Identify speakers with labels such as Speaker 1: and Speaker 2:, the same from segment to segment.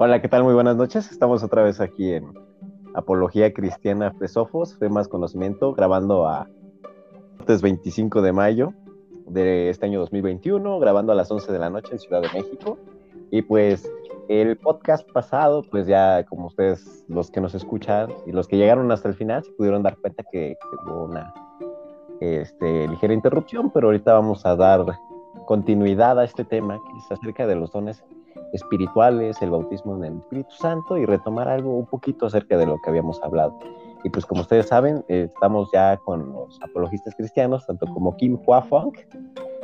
Speaker 1: Hola, ¿qué tal? Muy buenas noches. Estamos otra vez aquí en Apología Cristiana Fesofos, Fe Más Conocimiento, grabando a martes 25 de mayo de este año 2021, grabando a las 11 de la noche en Ciudad de México. Y pues el podcast pasado, pues ya como ustedes, los que nos escuchan y los que llegaron hasta el final, se pudieron dar cuenta que, hubo una este, ligera interrupción, pero ahorita vamos a dar continuidad a este tema que es acerca de los dones espirituales, el bautismo en el Espíritu Santo y retomar algo un poquito acerca de lo que habíamos hablado. Y pues como ustedes saben, eh, estamos ya con los apologistas cristianos, tanto como Kim Hua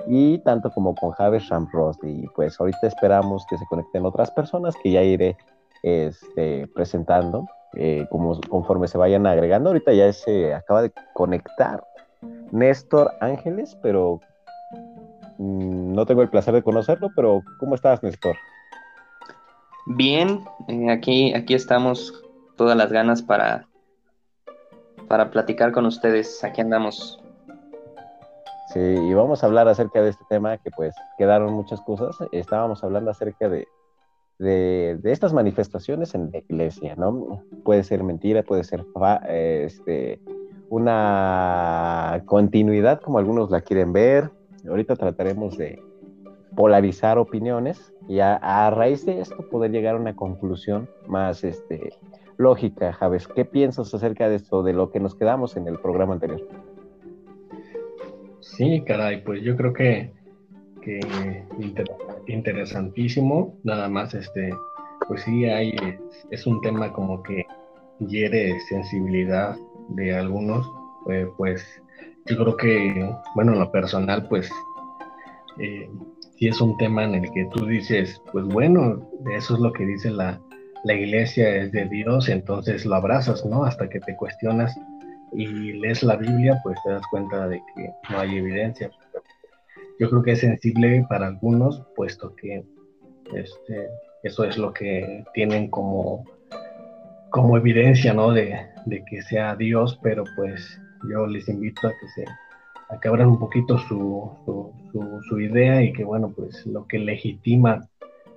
Speaker 1: y tanto como con Javier Shamross. Y pues ahorita esperamos que se conecten otras personas que ya iré este, presentando eh, como, conforme se vayan agregando. Ahorita ya se acaba de conectar Néstor Ángeles, pero mm, no tengo el placer de conocerlo, pero ¿cómo estás, Néstor?
Speaker 2: Bien, eh, aquí, aquí estamos todas las ganas para, para platicar con ustedes. Aquí andamos.
Speaker 1: Sí, y vamos a hablar acerca de este tema que pues quedaron muchas cosas. Estábamos hablando acerca de, de, estas manifestaciones en la iglesia, ¿no? Puede ser mentira, puede ser este, una continuidad como algunos la quieren ver. Ahorita trataremos de, polarizar opiniones y a, raíz de esto poder llegar a una conclusión más este, lógica, Javes. ¿Qué piensas acerca de esto, de lo que nos quedamos en el programa anterior?
Speaker 3: Sí, caray, pues yo creo que, interesantísimo, nada más, este, pues sí hay, es, un tema como que hiere sensibilidad de algunos, eh, pues yo creo que, bueno, en lo personal, pues eh, si es un tema en el que tú dices, pues bueno, eso es lo que dice la, iglesia, es de Dios, entonces lo abrazas, ¿no? Hasta que te cuestionas y lees la Biblia, pues te das cuenta de que no hay evidencia. Yo creo que es sensible para algunos, puesto que este, eso es lo que tienen como, como evidencia, ¿no? De, de que sea Dios, pero pues yo les invito a que se a que abran un poquito su, su, idea y que, bueno, pues lo que legitima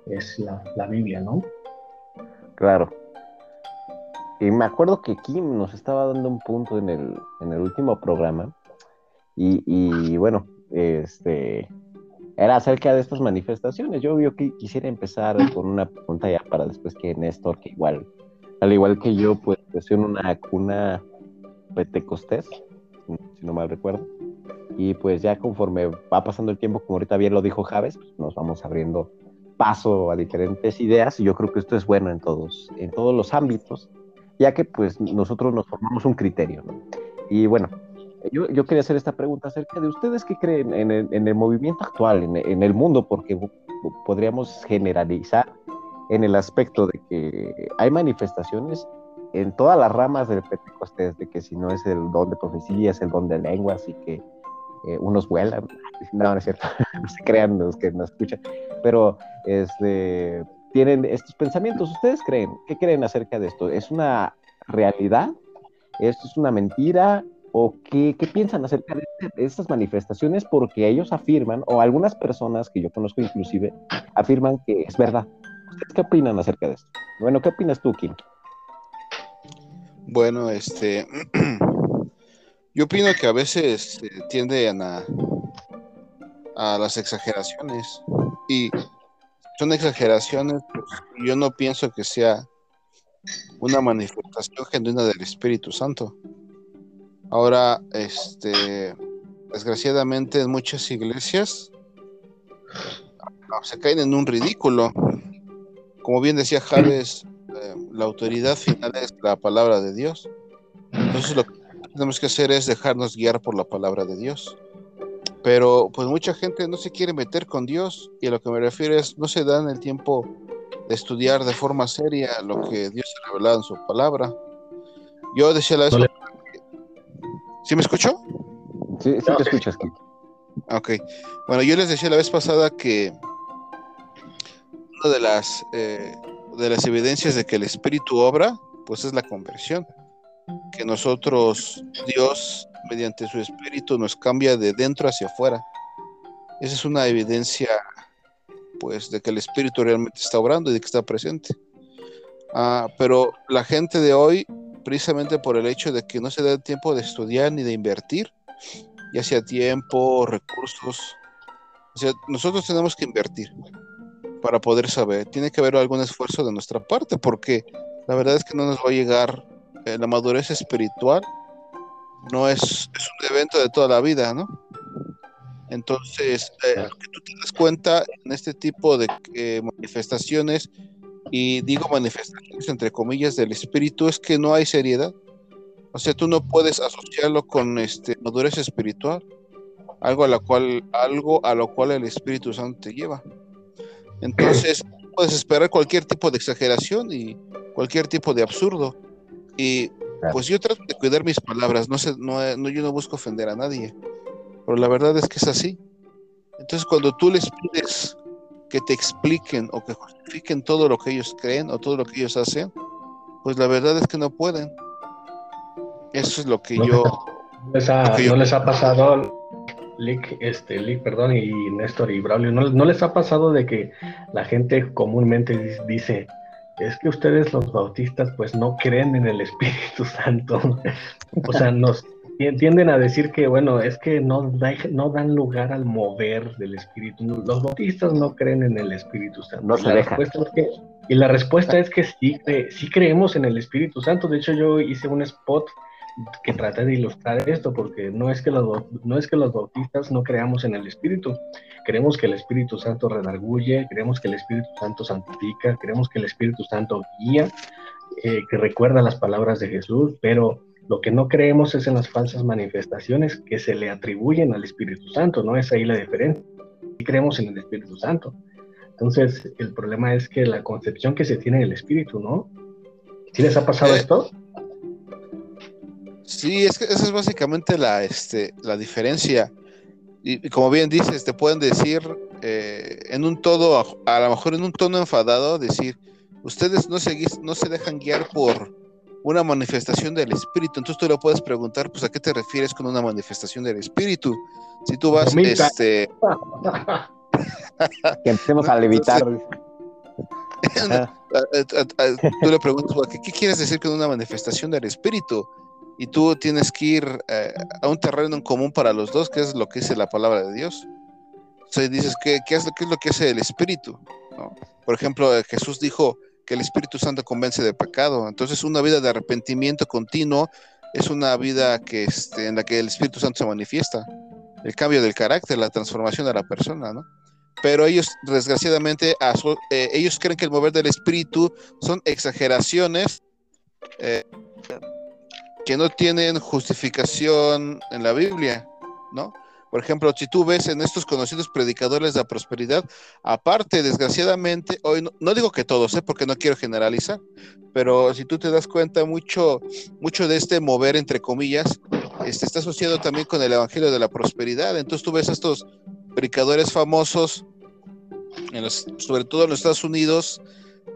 Speaker 3: es la, Biblia, ¿no?
Speaker 1: Claro. Y me acuerdo que Kim nos estaba dando un punto en el, en el último programa y, bueno, este era acerca de estas manifestaciones. Yo, yo quisiera empezar con una pregunta ya para después que Néstor, que igual, al igual que yo, pues creció en una cuna pentecostés, si no mal recuerdo. Y pues ya conforme va pasando el tiempo, como ahorita bien lo dijo Javes, pues nos vamos abriendo paso a diferentes ideas y yo creo que esto es bueno en todos, en todos los ámbitos, ya que pues nosotros nos formamos un criterio. ¿no? Y bueno, yo, yo, quería hacer esta pregunta acerca de ustedes que creen en el, en el movimiento actual, en, en, el mundo, porque podríamos generalizar en el aspecto de que hay manifestaciones en todas las ramas del Pentecostés, de que si no es el don de profecía, es el don de lenguas y que eh, unos vuelan, no, no es cierto, no se crean los que nos escuchan, pero este, tienen estos pensamientos. ¿Ustedes creen? ¿Qué creen acerca de esto? ¿Es una realidad? ¿Esto es una mentira? ¿O qué, qué piensan acerca de, estas manifestaciones? Porque ellos afirman, o algunas personas que yo conozco inclusive, afirman que es verdad. ¿Ustedes qué opinan acerca de esto? Bueno, ¿qué opinas tú, Kim?
Speaker 4: Bueno, este, Yo opino que a veces eh, tienden a, a las exageraciones y son exageraciones, pues, yo no pienso que sea una manifestación genuina del Espíritu Santo. Ahora, este, desgraciadamente en muchas iglesias se caen en un ridículo. Como bien decía Javes, eh, la autoridad final es la palabra de Dios. Entonces lo que tenemos que hacer es dejarnos guiar por la palabra de Dios. Pero pues mucha gente no se quiere meter con Dios y a lo que me refiero es no se dan el tiempo de estudiar de forma seria lo que Dios ha revelado en su palabra. Yo decía la vez... ¿Sí me escuchó?
Speaker 1: Sí, sí te escuchas.
Speaker 4: Ok. Bueno, yo les decía la vez pasada que una de las, eh, de las evidencias de que el Espíritu obra, pues es la conversión que nosotros, Dios, mediante su espíritu, nos cambia de dentro hacia afuera. Esa es una evidencia, pues, de que el espíritu realmente está obrando y de que está presente. Ah, pero la gente de hoy, precisamente por el hecho de que no se da tiempo de estudiar ni de invertir, ya sea tiempo, recursos, o nosotros tenemos que invertir para poder saber. Tiene que haber algún esfuerzo de nuestra parte, porque la verdad es que no nos va a llegar la madurez espiritual. No es, es, un evento de toda la vida, ¿no? Entonces, eh, que tú te das cuenta en este tipo de eh, manifestaciones, y digo manifestaciones entre comillas del espíritu, es que no hay seriedad. O sea, tú no puedes asociarlo con este madurez espiritual algo a, la cual, algo a lo cual el Espíritu Santo te lleva. Entonces, puedes esperar cualquier tipo de exageración y cualquier tipo de absurdo. Y pues yo trato de cuidar mis palabras, no, sé, no, no, yo no busco ofender a nadie, pero la verdad es que es así. Entonces, cuando tú les pides que te expliquen o que justifiquen todo lo que ellos creen o todo lo que ellos hacen, pues la verdad es que no pueden. Eso es lo que yo...
Speaker 3: no les ha pasado Lick, este, Lick, perdón, y Néstor y Braulio, ¿no, les ha pasado de que la gente comúnmente dice, es que ustedes los bautistas pues no creen en el Espíritu Santo? o sea, nos tienden a decir que, bueno, es que no, no dan lugar al mover del Espíritu. Los bautistas no creen en el Espíritu Santo.
Speaker 1: No se deja.
Speaker 3: y la respuesta es que sí, sí creemos en el Espíritu Santo. De hecho, yo hice un spot que trate de ilustrar esto, porque no es que los, no es que los bautistas no creamos en el Espíritu, creemos que el Espíritu Santo redarguye, creemos que el Espíritu Santo santifica, creemos que el Espíritu Santo guía, eh, que recuerda las palabras de Jesús, pero lo que no creemos es en las falsas manifestaciones que se le atribuyen al Espíritu Santo, ¿no? Es ahí la diferencia. Y creemos en el Espíritu Santo. Entonces, el problema es que la concepción que se tiene del Espíritu, ¿no? ¿Sí les ha pasado eh, esto?
Speaker 4: Sí, es que esa es básicamente la, este, la diferencia. Y, como bien dices, te pueden decir eh, en un todo, a, lo mejor en un tono enfadado, decir, ustedes no se, no se dejan guiar por una manifestación del espíritu. Entonces tú le puedes preguntar, pues, ¿a qué te refieres con una manifestación del espíritu? Si tú vas, este...
Speaker 1: que empecemos a levitar.
Speaker 4: tú le preguntas, ¿qué, ¿qué quieres decir con una manifestación del espíritu? Y tú tienes que ir eh, a un terreno en común para los dos, que es lo que dice la palabra de Dios. Sea, dices, ¿qué, qué, es, qué es lo que hace el Espíritu? Por ejemplo, eh, Jesús dijo que el Espíritu Santo convence de pecado. Entonces, una vida de arrepentimiento continuo es una vida que, este, en la que el Espíritu Santo se manifiesta. El cambio del carácter, la transformación de la persona, ¿no? Pero ellos, desgraciadamente, eh, ellos creen que el mover del Espíritu son exageraciones que no tienen justificación en la Biblia, ¿no? Por ejemplo, si tú ves en estos conocidos predicadores de la prosperidad, aparte, desgraciadamente, hoy no, digo que todos, ¿eh? porque no quiero generalizar, pero si tú te das cuenta, mucho, mucho de este mover, entre comillas, este, está asociado también con el Evangelio de la Prosperidad. Entonces tú ves a estos predicadores famosos, sobre todo en los Estados Unidos,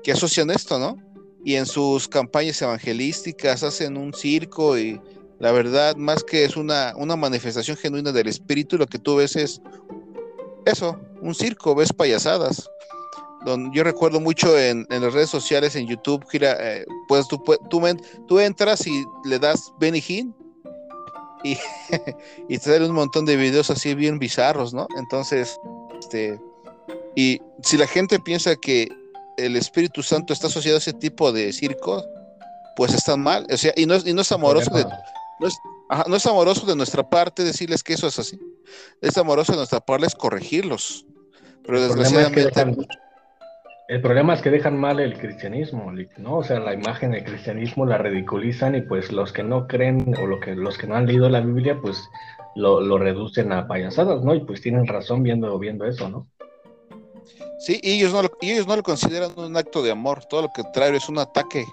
Speaker 4: que asocian esto, ¿no? Y en sus campañas evangelísticas hacen un circo y la verdad, más que es una, una manifestación genuina del espíritu, lo que tú ves es eso, un circo, ves payasadas. Don, yo recuerdo mucho en, las redes sociales, en YouTube, eh, pues tú, tú, tú, entras y le das Benny Hinn y, y te dan un montón de videos así bien bizarros, ¿no? Entonces, este, y si la gente piensa que el Espíritu Santo está asociado a ese tipo de circo, pues están mal. O sea, y no, y no es amoroso de, no es, amoroso de nuestra parte decirles que eso es así. Es amoroso de nuestra parte es corregirlos. Pero el desgraciadamente.
Speaker 3: Es el problema es que dejan mal el cristianismo, ¿no? O sea, la imagen del cristianismo la ridiculizan y pues los que no creen o lo que, los que no han leído la Biblia, pues lo, lo reducen a payasadas, ¿no? Y pues tienen razón viendo, viendo eso, ¿no?
Speaker 4: Sí, y ellos no, lo, ellos no lo consideran un acto de amor, todo lo que trae es un ataque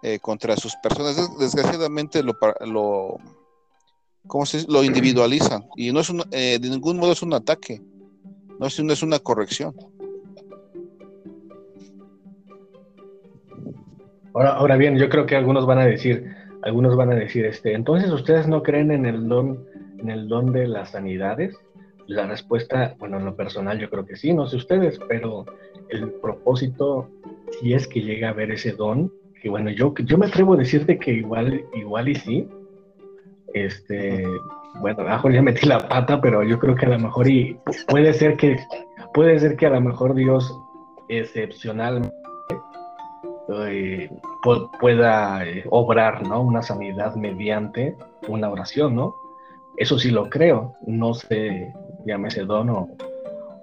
Speaker 4: eh, contra sus personas. Desgraciadamente lo, lo, ¿cómo se lo individualizan y no es un, eh, de ningún modo es un ataque, no es, no es una corrección.
Speaker 3: Ahora, ahora bien, yo creo que algunos van a decir, algunos van a decir, este, entonces ustedes no creen en el don, en el don de las sanidades. La respuesta, bueno, en lo personal yo creo que sí, no sé ustedes, pero el propósito, si es que llega a ver ese don, que bueno, yo, yo me atrevo a decirte que igual, igual y sí. Este, bueno, a lo mejor ya metí la pata, pero yo creo que a lo mejor puede ser que, puede ser que a lo mejor Dios excepcionalmente eh, pueda eh, obrar, ¿no? Una sanidad mediante una oración, ¿no? Eso sí lo creo, no sé, llámese don o,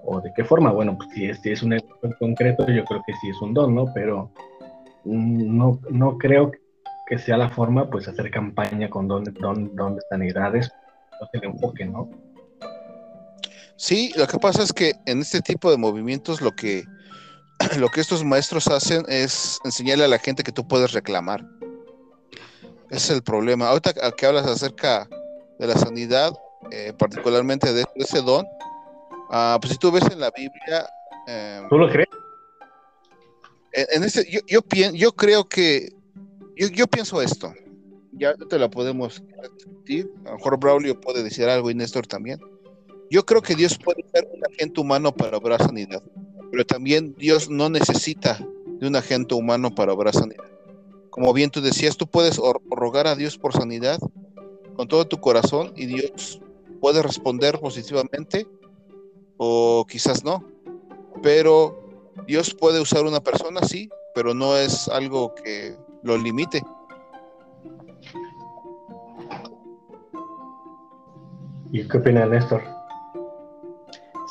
Speaker 3: o de qué forma. Bueno, pues si este es un en concreto, yo creo que sí es un don, ¿no? Pero no, no creo que sea la forma, pues, hacer campaña con don, don, don de sanidades, no se enfoque, ¿no?
Speaker 4: Sí, lo que pasa es que en este tipo de movimientos lo que, lo que estos maestros hacen es enseñarle a la gente que tú puedes reclamar. Ese es el problema. Ahorita que hablas acerca de la sanidad, eh, particularmente de ese don, uh, pues si tú ves en la Biblia...
Speaker 3: Eh, ¿Tú lo crees?
Speaker 4: En, ese, yo, yo, yo, creo que, yo, yo, pienso esto, ya te lo podemos discutir, a lo mejor Braulio puede decir algo y Néstor también. Yo creo que Dios puede ser un agente humano para obrar sanidad, pero también Dios no necesita de un agente humano para obrar sanidad. Como bien tú decías, tú puedes rogar a Dios por sanidad con todo tu corazón y Dios puede responder positivamente o quizás no. Pero Dios puede usar una persona, sí, pero no es algo que lo limite.
Speaker 3: ¿Y qué opina Néstor?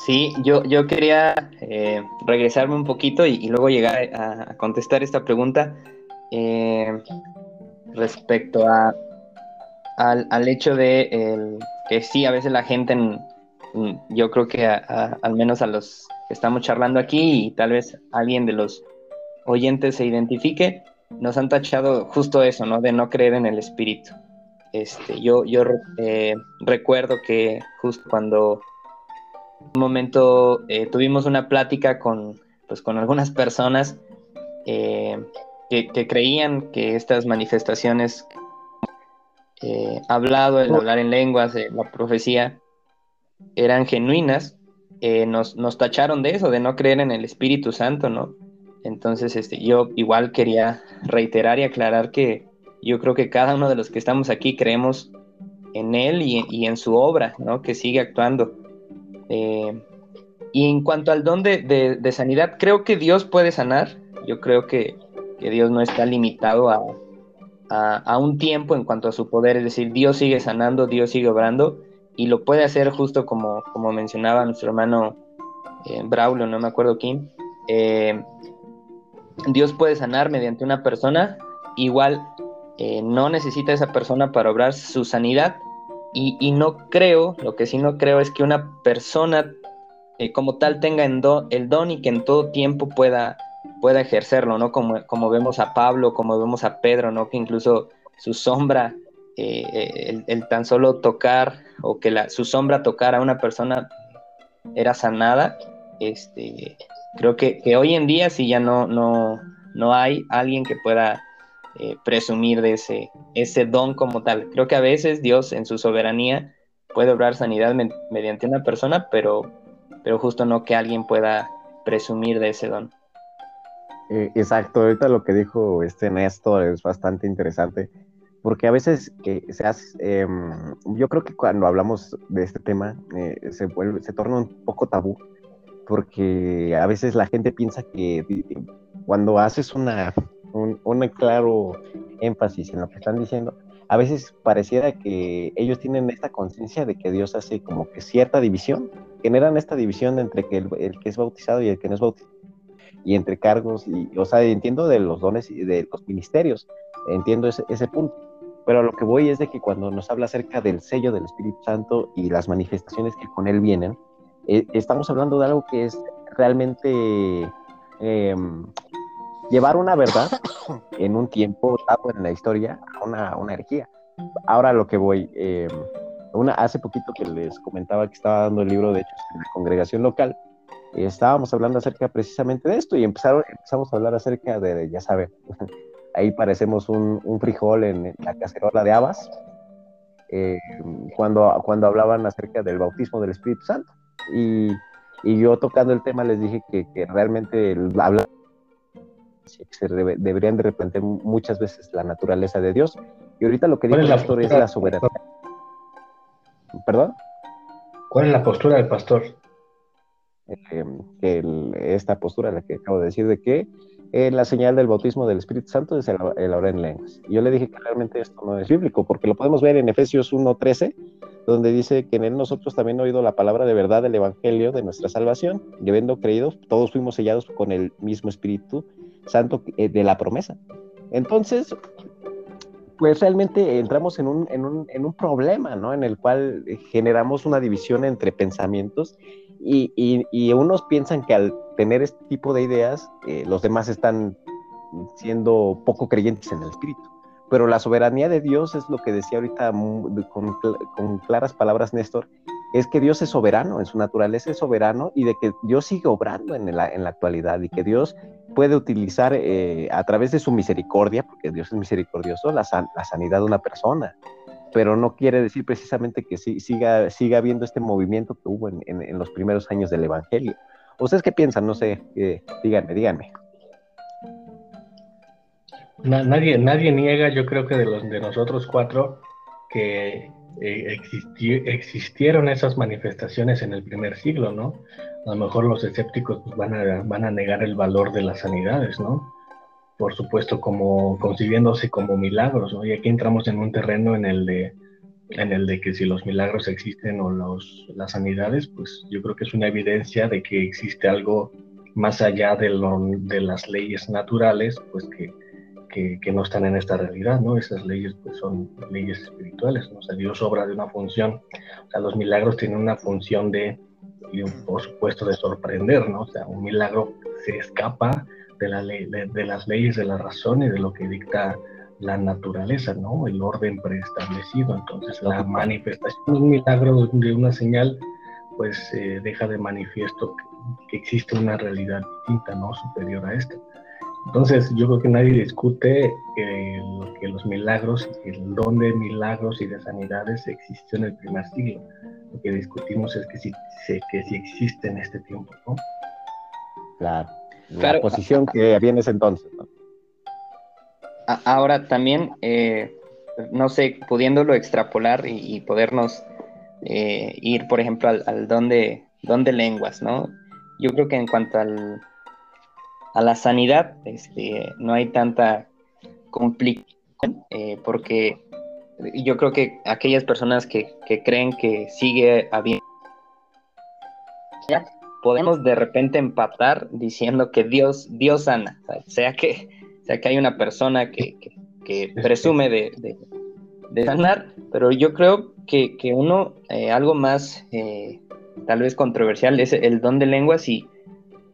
Speaker 2: Sí, yo, yo quería eh, regresarme un poquito y, luego llegar a, contestar esta pregunta eh, respecto a, al, hecho de que sí, a veces la gente, yo creo que al menos a los que estamos charlando aquí y tal vez alguien de los oyentes se identifique, nos han tachado justo eso, ¿no? De no creer en el espíritu. Este, yo yo eh, recuerdo que justo cuando un momento eh, tuvimos una plática con, pues, con algunas personas eh, que, creían que estas manifestaciones, hablado, el hablar en lenguas, la profecía, eran genuinas eh, nos, nos, tacharon de eso, de no creer en el Espíritu Santo, ¿no? Entonces, este, yo igual quería reiterar y aclarar que yo creo que cada uno de los que estamos aquí creemos en Él y, en su obra, ¿no? Que sigue actuando. Eh, y en cuanto al don de, sanidad, creo que Dios puede sanar. Yo creo que, Dios no está limitado a, a, un tiempo en cuanto a su poder. Es decir, Dios sigue sanando, Dios sigue obrando y lo puede hacer justo como, como mencionaba nuestro hermano eh, Braulio, no me acuerdo quién. Eh, Dios puede sanar mediante una persona, igual eh, no necesita esa persona para obrar su sanidad. Y, no creo, lo que sí no creo es que una persona como tal tenga el don y que en todo tiempo pueda, pueda ejercerlo, ¿no? Como, como vemos a Pablo, como vemos a Pedro, ¿no? Que incluso su sombra eh, el, tan solo tocar o que la, su sombra tocara a una persona era sanada, este, creo que, hoy en día sí ya no, no, no hay alguien que pueda eh, presumir de ese, ese don como tal. Creo que a veces Dios en su soberanía puede obrar sanidad mediante una persona, pero, pero justo no que alguien pueda presumir de ese don.
Speaker 1: Eh, exacto, ahorita lo que dijo este Néstor es bastante interesante porque a veces eh, se hace, em, yo creo que cuando hablamos de este tema eh, se, vuelve, se torna un poco tabú, porque a veces la gente piensa que cuando haces una, un, claro énfasis en lo que están diciendo, a veces pareciera que ellos tienen esta conciencia de que Dios hace como que cierta división, generan esta división entre que el, el, que es bautizado y el que no es bautizado, y entre cargos, y, o sea, entiendo de los dones y de los ministerios, entiendo ese, ese punto pero lo que voy es de que cuando nos habla acerca del sello del Espíritu Santo y las manifestaciones que con él vienen, eh, estamos hablando de algo que es realmente em, llevar una verdad en un tiempo dado en la historia a una, una energía. Ahora lo que voy, em, una, hace poquito que les comentaba que estaba dando el libro de hechos en la congregación local, estábamos hablando acerca precisamente de esto y empezaron, empezamos a hablar acerca de, ya saben, ahí parecemos un, frijol en la cacerola de habas, eh, cuando, cuando hablaban acerca del bautismo del Espíritu Santo. Y, yo tocando el tema les dije que, realmente que se deberían de repente muchas veces la naturaleza de Dios. Y ahorita lo que dice el pastor es la soberanía. ¿Perdón?
Speaker 3: ¿Cuál es la postura del pastor?
Speaker 1: Eh, esta postura, la que acabo de decir, de que eh, la señal del bautismo del Espíritu Santo es el, el orar en lenguas. Yo le dije que realmente esto no es bíblico, porque lo podemos ver en Efesios 1.13, donde dice que en él nosotros también oído la palabra de verdad del Evangelio de nuestra salvación, y habiendo creído, todos fuimos sellados con el mismo Espíritu Santo eh, de la promesa. Entonces, pues realmente entramos en un, en un, en un problema, ¿no? En el cual generamos una división entre pensamientos y, y, unos piensan que al tener este tipo de ideas, eh, los demás están siendo poco creyentes en el Espíritu pero la soberanía de Dios es lo que decía ahorita con, claras palabras Néstor, es que Dios es soberano, en su naturaleza es soberano y de que Dios sigue obrando en la, en la actualidad y que Dios puede utilizar eh, a través de su misericordia, porque Dios es misericordioso, la, la sanidad de una persona, pero no quiere decir precisamente que siga, siga habiendo este movimiento que hubo en, en, los primeros años del Evangelio. ¿Ustedes qué piensan? No sé, eh, díganme, díganme
Speaker 3: nadie, nadie niega, yo creo que de los de nosotros cuatro, que eh, existieron esas manifestaciones en el primer siglo, ¿no? A lo mejor los escépticos pues, van, a, negar el valor de las sanidades, ¿no? Por supuesto, como concibiéndose como milagros, ¿no? Y aquí entramos en un terreno en el de que si los milagros existen o las sanidades, pues yo creo que es una evidencia de que existe algo más allá de las leyes naturales, pues que, que, no están en esta realidad, ¿no? Esas leyes pues son leyes espirituales, ¿no? O sea, Dios obra de una función, o sea, los milagros tienen una función de, y por supuesto, de sorprender, ¿no? O sea, un milagro se escapa de, la ley, de, las leyes de la razón y de lo que dicta la naturaleza, ¿no? El orden preestablecido. Entonces, la manifestación de un milagro, de una señal, pues eh, deja de manifiesto que, que, existe una realidad distinta, ¿no? Superior a esta. Entonces, yo creo que nadie discute que, los milagros, el don de milagros y de sanidades existió en el primer siglo. Lo que discutimos es que sí, que sí existe en este tiempo, ¿no?
Speaker 1: Claro. La posición que había en ese entonces, ¿no?
Speaker 2: Ahora también, eh, no sé, pudiéndolo extrapolar y, podernos eh, ir, por ejemplo, al, al don, de, don de lenguas, ¿no? Yo creo que en cuanto al, a la sanidad, este, no hay tanta complicación, eh, porque yo creo que aquellas personas que, creen que sigue habiendo, podemos de repente empatar diciendo que Dios, Dios sana, sea que, sea que hay una persona que, presume de, sanar, pero yo creo que, uno, eh, algo más eh, tal vez controversial es el don de lenguas y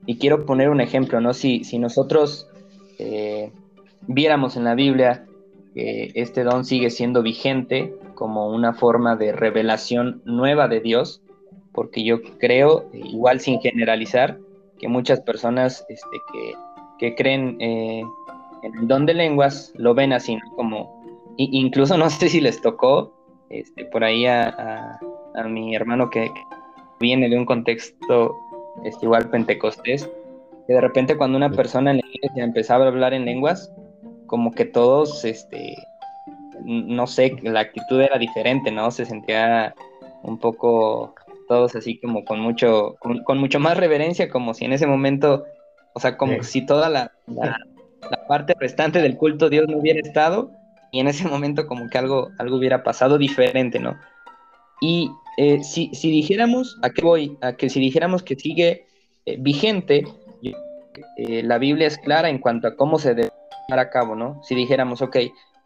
Speaker 2: y quiero poner un ejemplo, ¿no? Si, si nosotros eh, viéramos en la Biblia que este don sigue siendo vigente como una forma de revelación nueva de Dios, porque yo creo, igual sin generalizar, que muchas personas este, que, creen eh, en el don de lenguas lo ven así, como, incluso no sé si les tocó este, por ahí a, a mi hermano que viene de un contexto este, igual Pentecostés, que de repente cuando una persona en la iglesia empezaba a hablar en lenguas, como que todos, este, no sé, la actitud era diferente, ¿no? Se sentía un poco todos así como con mucho, con, mucho más reverencia, como si en ese momento, o sea, como si toda la, la, parte restante del culto Dios no hubiera estado y en ese momento como que algo, algo hubiera pasado diferente, ¿no? Y eh, si, dijéramos, ¿a qué voy? A que si dijéramos que sigue eh, vigente, eh, la Biblia es clara en cuanto a cómo se debe llevar a cabo, ¿no? Si dijéramos, ok,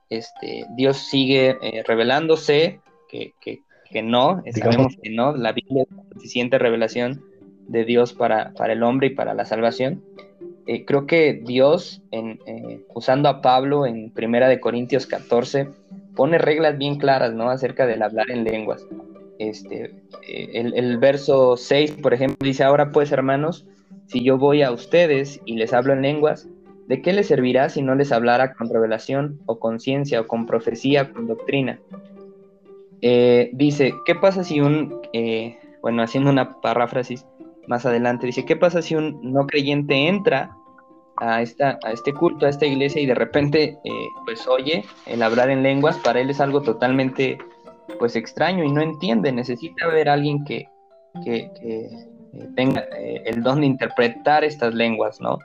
Speaker 2: este, Dios sigue revelándose, que, no, sabemos que no, la Biblia es suficiente revelación de Dios para, para el hombre y para la salvación. creo que Dios, en, usando a Pablo en Primera de Corintios 14, pone reglas bien claras, ¿no? Acerca del hablar en lenguas. Este, eh, el, verso 6, por ejemplo, dice, ahora pues hermanos, si yo voy a ustedes y les hablo en lenguas, ¿de qué les servirá si no les hablara con revelación o con ciencia o con profecía con doctrina? Eh, dice, ¿qué pasa si un, eh, bueno, haciendo una paráfrasis más adelante, dice, ¿qué pasa si un no creyente entra a, esta, a este culto, a esta iglesia y de repente pues oye el hablar en lenguas, para él es algo totalmente pues extraño y no entiende, necesita ver a alguien que, que, eh, tenga eh, el don de interpretar estas lenguas, ¿no?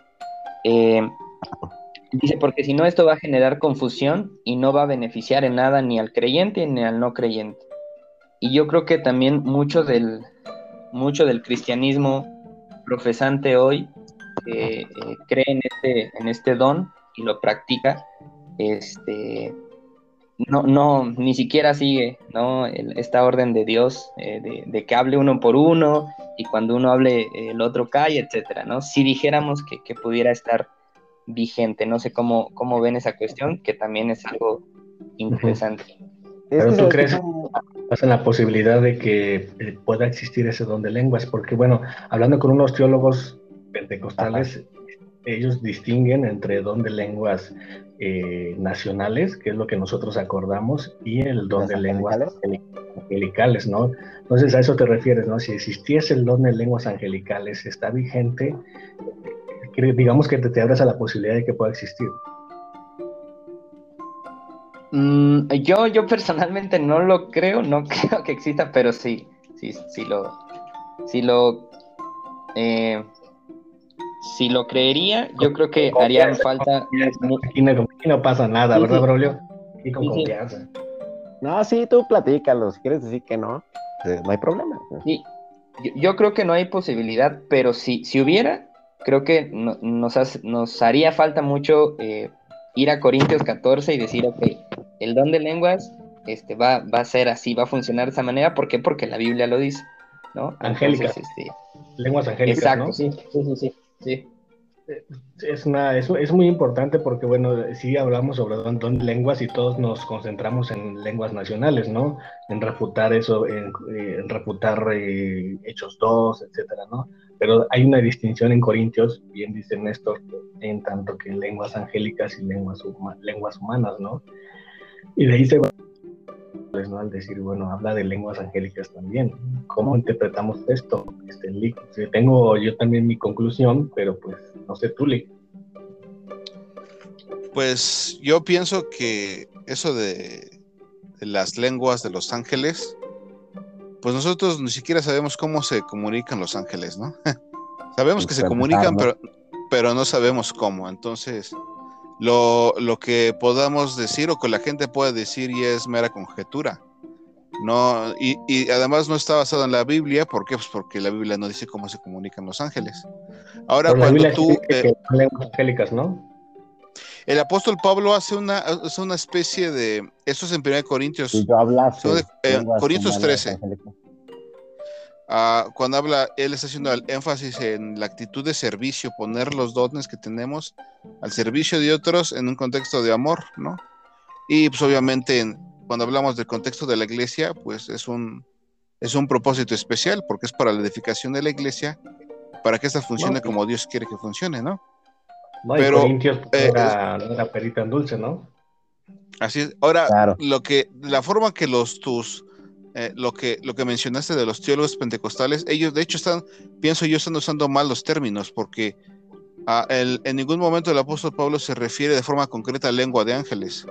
Speaker 2: dice, porque si no esto va a generar confusión y no va a beneficiar en nada ni al creyente ni al no creyente. Y yo creo que también mucho del, del cristianismo profesante hoy eh, cree en este, en este don y lo practica, este, no, no, ni siquiera sigue ¿no? esta orden de Dios eh, de, que hable uno por uno y cuando uno hable el otro cae, etcétera, ¿no? Si dijéramos que, que, pudiera estar vigente, no sé cómo, cómo ven esa cuestión, que también es algo interesante.
Speaker 3: Pero tú crees en la posibilidad de que eh, pueda existir ese don de lenguas, porque bueno, hablando con unos teólogos pentecostales, ellos distinguen entre don de lenguas eh, nacionales, que es lo que nosotros acordamos, y el don de lenguas angelicales, ¿no? Entonces a eso te refieres, ¿no? Si existiese el don de lenguas angelicales, está vigente, digamos que te, te abres a la posibilidad de que pueda existir.
Speaker 2: Mm, yo, yo personalmente no lo creo, no creo que exista, pero sí, sí, sí lo, sí lo, eh, si lo creería, yo creo que haría falta.
Speaker 3: Aquí no, pasa nada, ¿verdad, Braulio? Y con confianza.
Speaker 1: No, sí, tú platícalo, si quieres decir que no, pues, no hay problema.
Speaker 2: Sí, yo, creo que no hay posibilidad, pero si, si hubiera, creo que nos, nos haría falta mucho eh, ir a Corintios 14 y decir, ok, el don de lenguas este, va, va a ser así, va a funcionar de esa manera. ¿Por qué? Porque la Biblia lo dice, ¿no?
Speaker 3: Angélicas. Este, lenguas angélicas,
Speaker 2: Exacto, sí, sí, sí, sí.
Speaker 3: Es, una, es, es, muy importante porque, bueno, sí hablamos sobre don, lenguas y todos nos concentramos en lenguas nacionales, ¿no? En refutar eso, en, eh, refutar eh, Hechos 2, etcétera, ¿no? Pero hay una distinción en Corintios, bien dice Néstor, en tanto que lenguas angélicas y lenguas, lenguas humanas, ¿no? Y de ahí se va ¿no? al decir, bueno, habla de lenguas angélicas también. ¿Cómo interpretamos esto? Este, tengo yo también mi conclusión, pero pues no sé tú, Lick.
Speaker 4: Pues yo pienso que eso de, las lenguas de los ángeles, pues nosotros ni siquiera sabemos cómo se comunican los ángeles, ¿no? sabemos que se comunican, pero, pero no sabemos cómo. Entonces, lo, lo, que podamos decir o que la gente pueda decir y es mera conjetura. No, y, y, además no está basado en la Biblia, ¿por qué? Pues porque la Biblia no dice cómo se comunican los ángeles. Ahora, cuando tú.
Speaker 3: Eh, angélicas, ¿no?
Speaker 4: El apóstol Pablo hace una, hace una especie de. Eso es en 1 Corintios.
Speaker 1: Si
Speaker 4: eh, Corintios 13. Cuando habla, él está haciendo el énfasis en la actitud de servicio, poner los dones que tenemos al servicio de otros en un contexto de amor, ¿no? Y pues obviamente cuando hablamos del contexto de la iglesia, pues es un, es un propósito especial porque es para la edificación de la iglesia, para que esta funcione como Dios quiere que funcione, ¿no?
Speaker 3: no Pero Corintios pues, eh, era, era, perita en dulce, ¿no?
Speaker 4: Así es. Ahora, lo que, la forma que los tus eh, lo, que, lo que mencionaste de los teólogos pentecostales, ellos de hecho están, pienso yo, están usando mal los términos, porque ah, en ningún momento el apóstol Pablo se refiere de forma concreta a lengua de ángeles.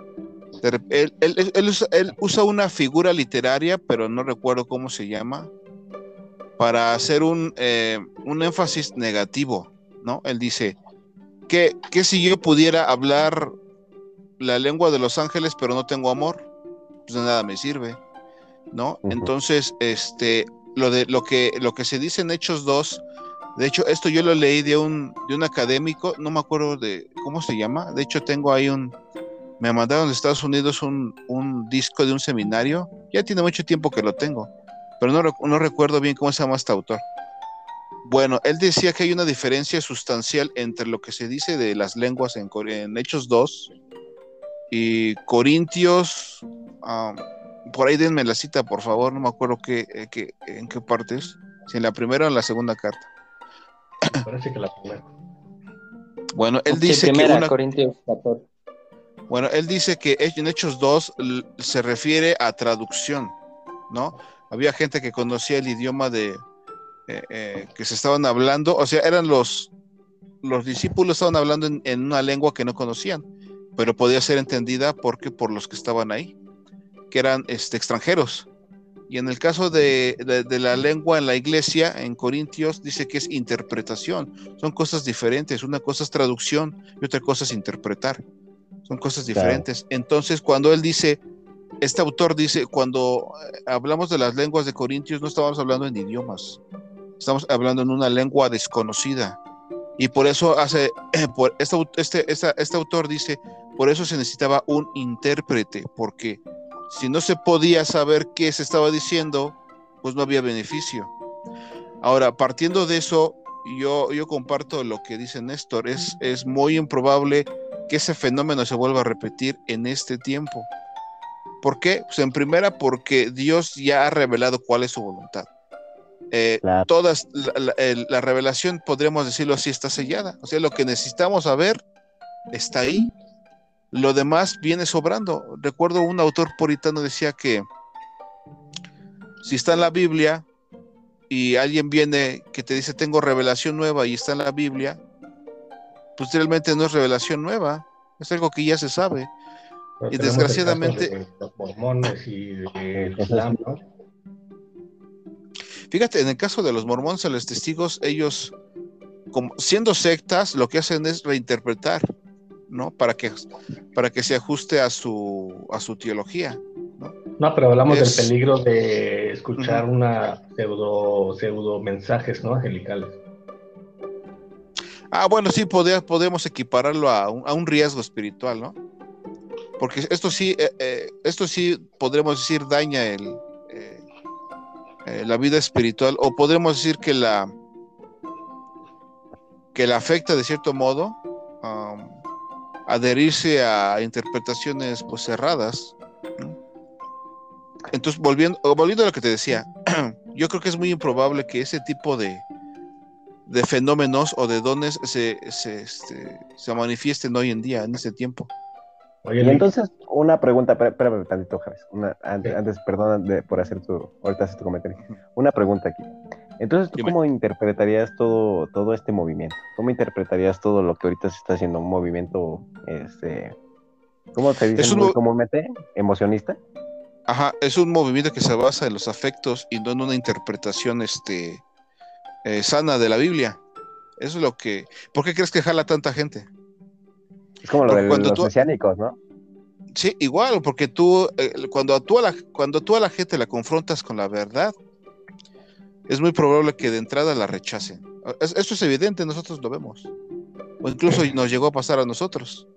Speaker 4: Él, usa, una figura literaria, pero no recuerdo cómo se llama, para hacer un, eh, un énfasis negativo, ¿no? Él dice, que, que si yo pudiera hablar la lengua de los ángeles, pero no tengo amor? Pues de nada me sirve. ¿No? Entonces, este, lo de lo que, lo que se dice en Hechos 2, de hecho, esto yo lo leí de un, de un académico, no me acuerdo de cómo se llama, de hecho tengo ahí un, me mandaron de Estados Unidos un, un disco de un seminario, ya tiene mucho tiempo que lo tengo, pero no, no recuerdo bien cómo se llama este autor. Bueno, él decía que hay una diferencia sustancial entre lo que se dice de las lenguas en, en Hechos 2 y Corintios, um, por ahí denme la cita, por favor, no me acuerdo qué, eh, en qué parte es, si en la primera o en la segunda carta.
Speaker 3: Parece que la primera.
Speaker 4: Bueno, él dice que una... Bueno, él dice que en Hechos 2 se refiere a traducción, ¿no? Había gente que conocía el idioma de eh, eh, que se estaban hablando, o sea, eran los los discípulos estaban hablando en, una lengua que no conocían, pero podía ser entendida porque por los que estaban ahí, que eran este, extranjeros. Y en el caso de, la lengua en la iglesia, en Corintios, dice que es interpretación. Son cosas diferentes. Una cosa es traducción y otra cosa es interpretar. Son cosas diferentes. Entonces, cuando él dice, este autor dice, cuando eh, hablamos de las lenguas de Corintios, no estamos hablando en idiomas. Estamos hablando en una lengua desconocida. Y por eso hace, por este, este, este autor dice, por eso se necesitaba un intérprete, porque si no se podía saber qué se estaba diciendo, pues no había beneficio. Ahora, partiendo de eso, yo, yo comparto lo que dice Néstor, es, es muy improbable que ese fenómeno se vuelva a repetir en este tiempo. ¿Por qué? Pues en primera, porque Dios ya ha revelado cuál es su voluntad. Eh, todas, la, la, revelación, podríamos decirlo así, está sellada. O sea, lo que necesitamos saber está ahí lo demás viene sobrando. Recuerdo un autor puritano decía que si está en la Biblia y alguien viene que te dice tengo revelación nueva y está en la Biblia, pues realmente no es revelación nueva, es algo que ya se sabe. y desgraciadamente... mormones y Fíjate, en el caso de los mormones, los testigos, ellos, como, siendo sectas, lo que hacen es reinterpretar ¿no? Para que, para que se ajuste a su, a su teología.
Speaker 3: No, pero hablamos del peligro de escuchar una pseudo, pseudo mensajes, ¿no? Angelicales.
Speaker 4: Ah, bueno, sí, podemos equipararlo a un, a un, riesgo espiritual, ¿no? Porque esto sí, eh, eh, esto sí podremos decir daña el, eh, la vida espiritual, o podremos decir que la que la afecta de cierto modo, adherirse a interpretaciones pues, cerradas. Entonces, volviendo, volviendo a lo que te decía, yo creo que es muy improbable que ese tipo de, de fenómenos o de dones se, se, este, se manifiesten hoy en día, en este tiempo.
Speaker 1: y entonces, una pregunta, espérame tantito, Javes, antes, antes, perdón por hacer tu, ahorita hacer tu comentario. Una pregunta aquí. Entonces, ¿tú cómo interpretarías todo, todo este movimiento? ¿Cómo interpretarías todo lo que ahorita se está haciendo? Un movimiento, este, ¿cómo te dice? ¿Cómo mete? ¿Emocionista?
Speaker 4: Ajá, es un movimiento que se basa en los afectos y no en una interpretación este, eh, sana de la Biblia. Eso es lo que... ¿Por qué crees que jala tanta gente?
Speaker 1: Es como lo de los mesiánicos, ¿no?
Speaker 4: Sí, igual, porque tú, eh, cuando, tú a la, cuando tú a la gente la confrontas con la verdad, es muy probable que de entrada la rechacen. Esto es evidente, nosotros lo vemos. O incluso nos llegó a pasar a nosotros.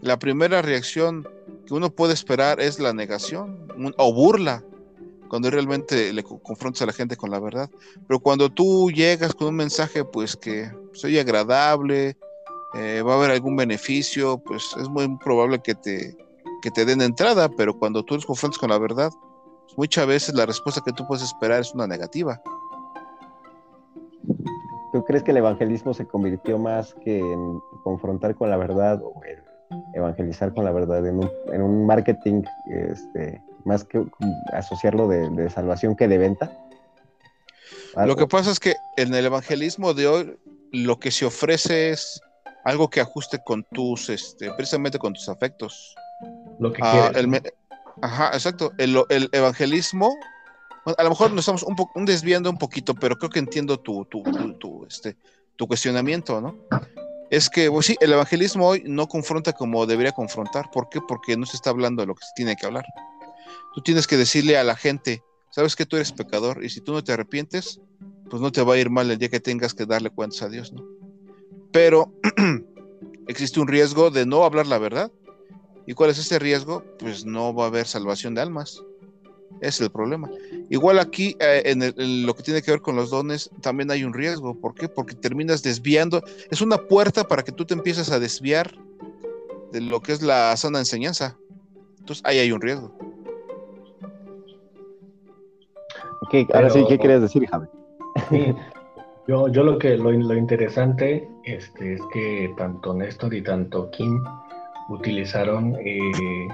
Speaker 4: La primera reacción que uno puede esperar es la negación o burla, cuando realmente le confrontas a la gente con la verdad. Pero cuando tú llegas con un mensaje, pues que soy agradable, eh, va a haber algún beneficio, pues es muy probable que te, que te den entrada, pero cuando tú los confrontas con la verdad, muchas veces la respuesta que tú puedes esperar es una negativa.
Speaker 1: ¿Tú crees que el evangelismo se convirtió más que en confrontar con la verdad o evangelizar con la verdad en un, marketing este, más que asociarlo de, salvación que de venta?
Speaker 4: Lo que pasa es que en el evangelismo de hoy lo que se ofrece es algo que ajuste con tus, este, precisamente con tus afectos.
Speaker 3: Lo que ah,
Speaker 4: ajá, exacto. El, el evangelismo a lo mejor nos estamos un, desviando un poquito, pero creo que entiendo tu, tu, este, tu cuestionamiento, ¿no? Es que, pues sí, el evangelismo hoy no confronta como debería confrontar. ¿Por qué? Porque no se está hablando de lo que se tiene que hablar. Tú tienes que decirle a la gente, sabes que tú eres pecador y si tú no te arrepientes, pues no te va a ir mal el día que tengas que darle cuentas a Dios, ¿no? Pero existe un riesgo de no hablar la verdad. ¿Y cuál es ese riesgo? Pues no va a haber salvación de almas. Es el problema. Igual aquí, eh, en, lo que tiene que ver con los dones, también hay un riesgo. ¿Por qué? Porque terminas desviando. Es una puerta para que tú te empieces a desviar de lo que es la sana enseñanza. Entonces, ahí hay un riesgo.
Speaker 1: ahora sí, ¿qué quieres decir, Javi?
Speaker 3: Yo, yo lo que lo, interesante este, es que tanto Néstor y tanto Kim utilizaron eh,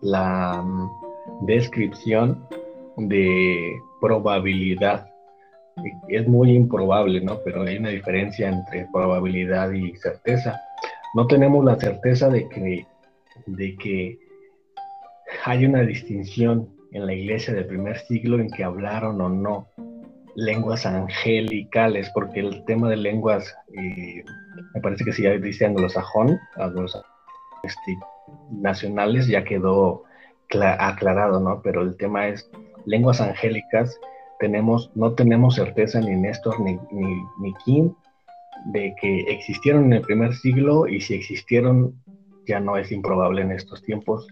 Speaker 3: la descripción de probabilidad es muy improbable, ¿no? Pero hay una diferencia entre probabilidad y certeza. No tenemos la certeza de que, de que hay una distinción en la iglesia del primer siglo en que hablaron o no lenguas angelicales, porque el tema de lenguas, eh, me parece que si ya dice anglosajón, este, nacionales ya quedó aclarado, ¿no? Pero el tema es lenguas angélicas, tenemos, no tenemos certeza ni Néstor ni, ni, ni Kim de que existieron en el primer siglo y si existieron ya no es improbable en estos tiempos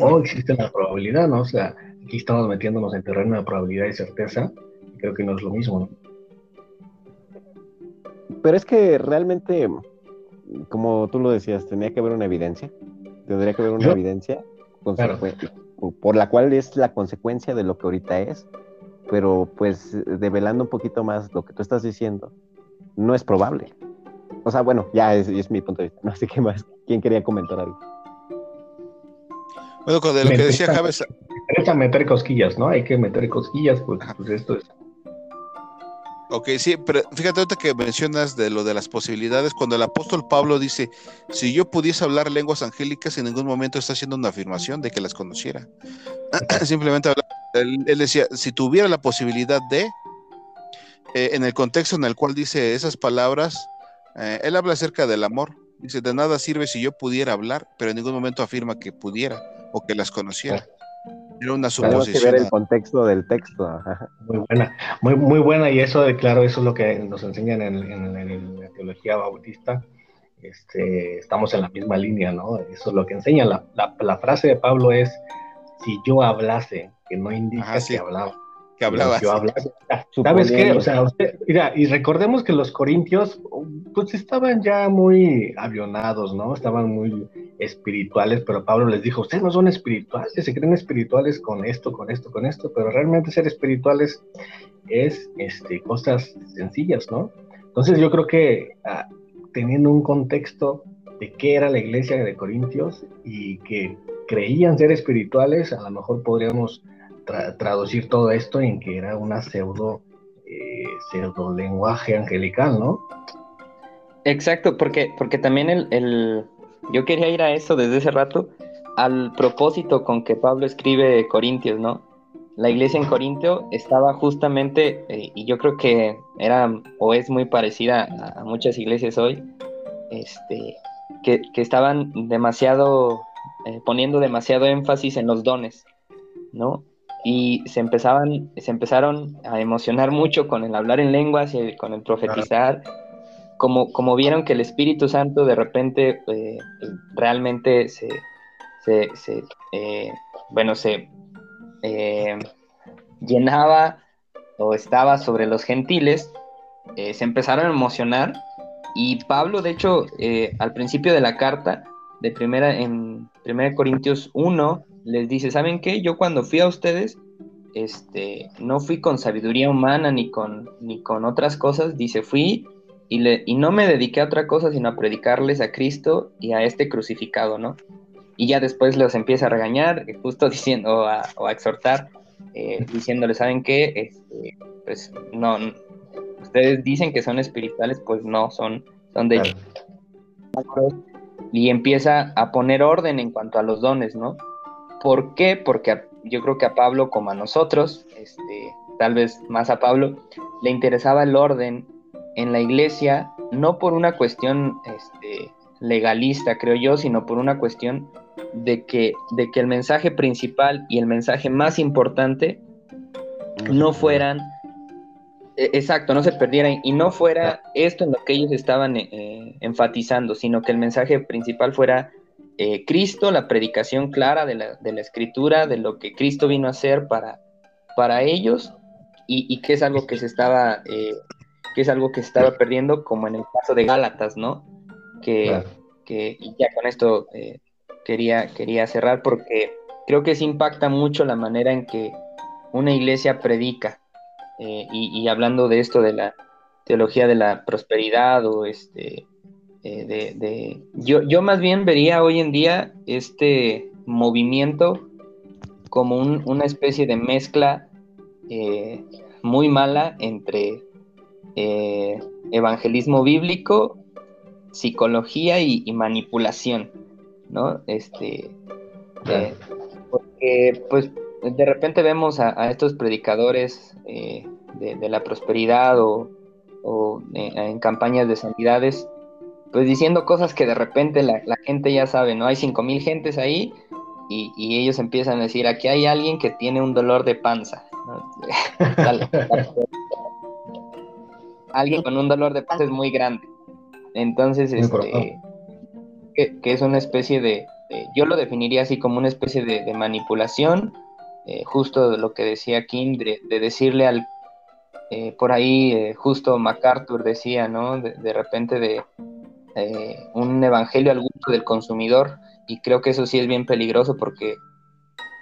Speaker 3: o existe la probabilidad, ¿no? O sea, aquí estamos metiéndonos en terreno de probabilidad y certeza creo que no es lo mismo, ¿no?
Speaker 1: Pero es que realmente, como tú lo decías, tenía que haber una evidencia, tendría que haber una evidencia por la cual es la consecuencia de lo que ahorita es, pero pues develando un poquito más lo que tú estás diciendo, no es probable. O sea, bueno, ya es, mi punto de vista. No sé qué más. ¿Quién quería comentar algo?
Speaker 4: Bueno, con de lo que decía Javes.
Speaker 3: Hay que meter cosquillas, ¿no? Hay que meter cosquillas, pues, pues esto es
Speaker 4: Ok, sí, pero fíjate ahorita que mencionas de lo de las posibilidades, cuando el apóstol Pablo dice, si yo pudiese hablar lenguas angélicas, en ningún momento está haciendo una afirmación de que las conociera. Simplemente él, decía, si tuviera la posibilidad de, eh, en el contexto en el cual dice esas palabras, eh, él habla acerca del amor. Dice, de nada sirve si yo pudiera hablar, pero en ningún momento afirma que pudiera o que las conociera. Era una suposición.
Speaker 1: que ver el contexto del texto.
Speaker 3: Muy buena, muy, muy buena, y eso, claro, eso es lo que nos enseñan en, la teología bautista. Este, estamos en la misma línea, ¿no? Eso es lo que enseña. La, la, frase de Pablo es: si yo hablase, que no indica que hablaba
Speaker 4: que hablaba.
Speaker 3: ¿Sabes qué? O sea, mira, y recordemos que los corintios, pues estaban ya muy avionados, ¿no? Estaban muy espirituales, pero Pablo les dijo, ustedes no son espirituales, se creen espirituales con esto, con esto, con esto, pero realmente ser espirituales es este, cosas sencillas, ¿no? Entonces yo creo que ah, teniendo un contexto de qué era la iglesia de Corintios y que creían ser espirituales, a lo mejor podríamos traducir todo esto en que era una pseudo, eh, pseudo lenguaje angelical, ¿no?
Speaker 2: Exacto, porque, porque también el, yo quería ir a eso desde ese rato, al propósito con que Pablo escribe Corintios, ¿no? La iglesia en Corintio estaba justamente, eh, y yo creo que era o es muy parecida a, muchas iglesias hoy, este, que, estaban demasiado, eh, poniendo demasiado énfasis en los dones, ¿no? Y se empezaban, se empezaron a emocionar mucho con el hablar en lenguas y con el profetizar, como, como vieron que el Espíritu Santo de repente eh, realmente se, se, eh, bueno, se eh, llenaba o estaba sobre los gentiles, se empezaron a emocionar. Y Pablo, de hecho, al principio de la carta, de primera, en 1 Corintios 1, les dice, ¿saben qué? Yo cuando fui a ustedes, este, no fui con sabiduría humana ni con, ni con otras cosas, dice, fui y, le, y no me dediqué a otra cosa sino a predicarles a Cristo y a este crucificado, ¿no? Y ya después los empieza a regañar, eh, justo diciendo, o a, exhortar, eh, diciéndoles, ¿saben qué? Este, pues no, ustedes dicen que son espirituales, pues no, son, son de... Y empieza a poner orden en cuanto a los dones, ¿no? ¿Por qué? Porque yo creo que a Pablo, como a nosotros, este, tal vez más a Pablo, le interesaba el orden en la iglesia, no por una cuestión este, legalista, creo yo, sino por una cuestión de que, de que el mensaje principal y el mensaje más importante no fueran, e, exacto, no se perdieran y no fuera esto en lo que ellos estaban eh, enfatizando, sino que el mensaje principal fuera eh, Cristo, la predicación clara de la, escritura, de lo que Cristo vino a hacer para, para ellos y, que es algo que se estaba, eh, que es algo que se estaba perdiendo como en el caso de Gálatas, ¿no? Que, y ya con esto eh, quería, quería cerrar porque creo que se impacta mucho la manera en que una iglesia predica y, hablando de esto de la teología de la prosperidad o este eh, de, Yo, yo más bien vería hoy en día este movimiento como una especie de mezcla eh, muy mala entre eh, evangelismo bíblico, psicología y, manipulación, ¿no? Este, eh, porque pues de repente vemos a, estos predicadores eh, de, la prosperidad o, en campañas de sanidades, pues diciendo cosas que de repente la, gente ya sabe, ¿no? Hay cinco mil gentes ahí y, y, ellos empiezan a decir, aquí hay alguien que tiene un dolor de panza. alguien con un dolor de panza es muy grande. Entonces, este, que, es una especie de, yo lo definiría así como una especie de, manipulación, eh, justo lo que decía King, de, decirle al, eh, por ahí, eh, justo MacArthur decía, ¿no? De, repente de un evangelio al gusto del consumidor, y creo que eso sí es bien peligroso porque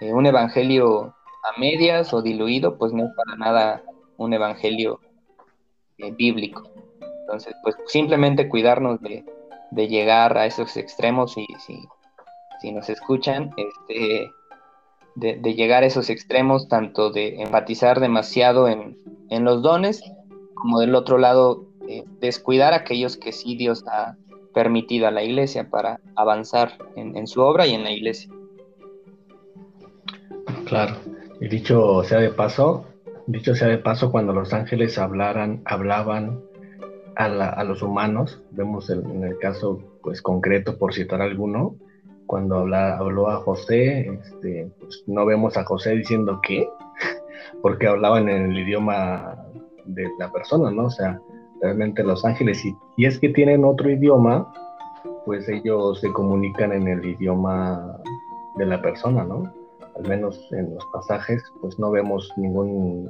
Speaker 2: un evangelio a medias o diluido, pues no es para nada un evangelio bíblico. Entonces, pues simplemente cuidarnos de, llegar a esos extremos y si, si nos escuchan, este, de, llegar a esos extremos, tanto de enfatizar demasiado en, los dones, como del otro lado, eh, descuidar a aquellos que sí Dios ha permitido a la iglesia para avanzar en, su obra y en la iglesia.
Speaker 3: Claro, y dicho sea de paso, dicho sea de paso, cuando los ángeles hablaran, hablaban a, los humanos, vemos en, el caso pues concreto, por citar alguno, cuando habla, habló a José, este, pues, no vemos a José diciendo qué, porque hablaban en el idioma de la persona, ¿no? O sea, realmente los ángeles, si, y es que tienen otro idioma, pues ellos se comunican en el idioma de la persona, ¿no? Al menos en los pasajes, pues no vemos ningún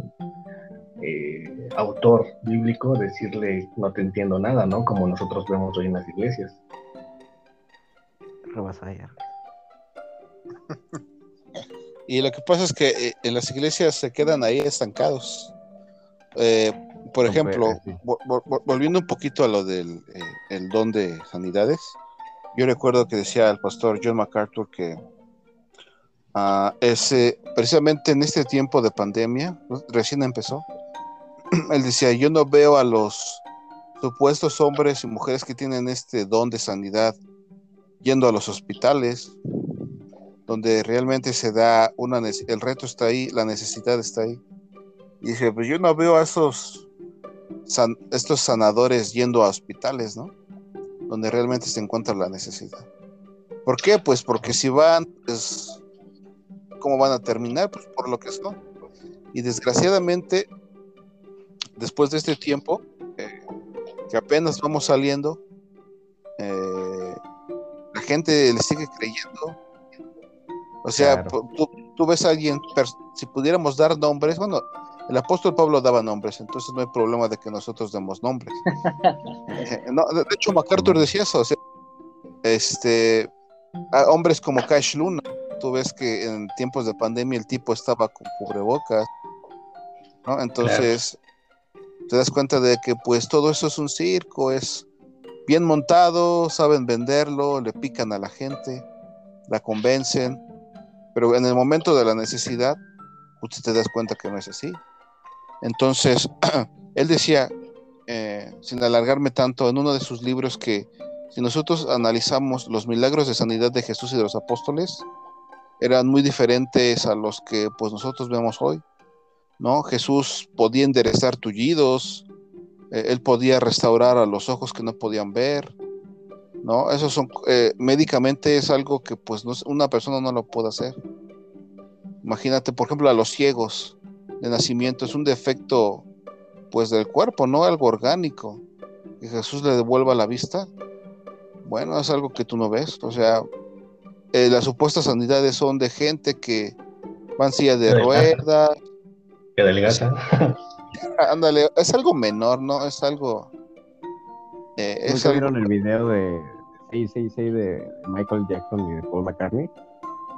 Speaker 3: eh, autor bíblico decirle no te entiendo nada, ¿no? Como nosotros vemos hoy en las iglesias.
Speaker 4: y lo que pasa es que eh, en las iglesias se quedan ahí estancados. Eh, por ejemplo, volviendo un poquito a lo del el don de sanidades, yo recuerdo que decía el pastor John MacArthur que uh, ese, precisamente en este tiempo de pandemia, recién empezó, él decía, yo no veo a los supuestos hombres y mujeres que tienen este don de sanidad yendo a los hospitales, donde realmente se da una, el reto está ahí, la necesidad está ahí. Y dice, pues yo no veo a esos, estos sanadores yendo a hospitales, ¿no? Donde realmente se encuentra la necesidad. ¿Por qué? Pues porque si van, pues, ¿cómo van a terminar? Pues por lo que son. Y desgraciadamente, después de este tiempo, eh, que apenas vamos saliendo, eh, la gente le sigue creyendo. O sea, tú, ves a alguien, si pudiéramos dar nombres, bueno, el apóstol Pablo daba nombres, entonces no hay problema de que nosotros demos nombres. De hecho, MacArthur decía eso, o sea, este, hombres como Cash Luna, tú ves que en tiempos de pandemia el tipo estaba con cubrebocas, ¿no? Entonces, te das cuenta de que pues todo eso es un circo, es bien montado, saben venderlo, le pican a la gente, la convencen, pero en el momento de la necesidad, usted te das cuenta que no es así. Entonces, él decía, eh, sin alargarme tanto, en uno de sus libros que si nosotros analizamos los milagros de sanidad de Jesús y de los apóstoles, eran muy diferentes a los que pues nosotros vemos hoy. ¿no? Jesús podía enderezar tullidos, eh, él podía restaurar a los ojos que no podían ver, ¿no? Eso son, eh, médicamente es algo que pues no, una persona no lo puede hacer. Imagínate, por ejemplo, a los ciegos de nacimiento, es un defecto pues del cuerpo, no algo orgánico. Que Jesús le devuelva la vista, bueno, es algo que tú no ves. O sea, eh, las supuestas sanidades son de gente que van silla de ruedas,
Speaker 3: que delgata.
Speaker 4: Ándale, es algo menor, ¿no? Es algo.
Speaker 1: Eh, es vieron el video de 666 de Michael Jackson y de Paul McCartney?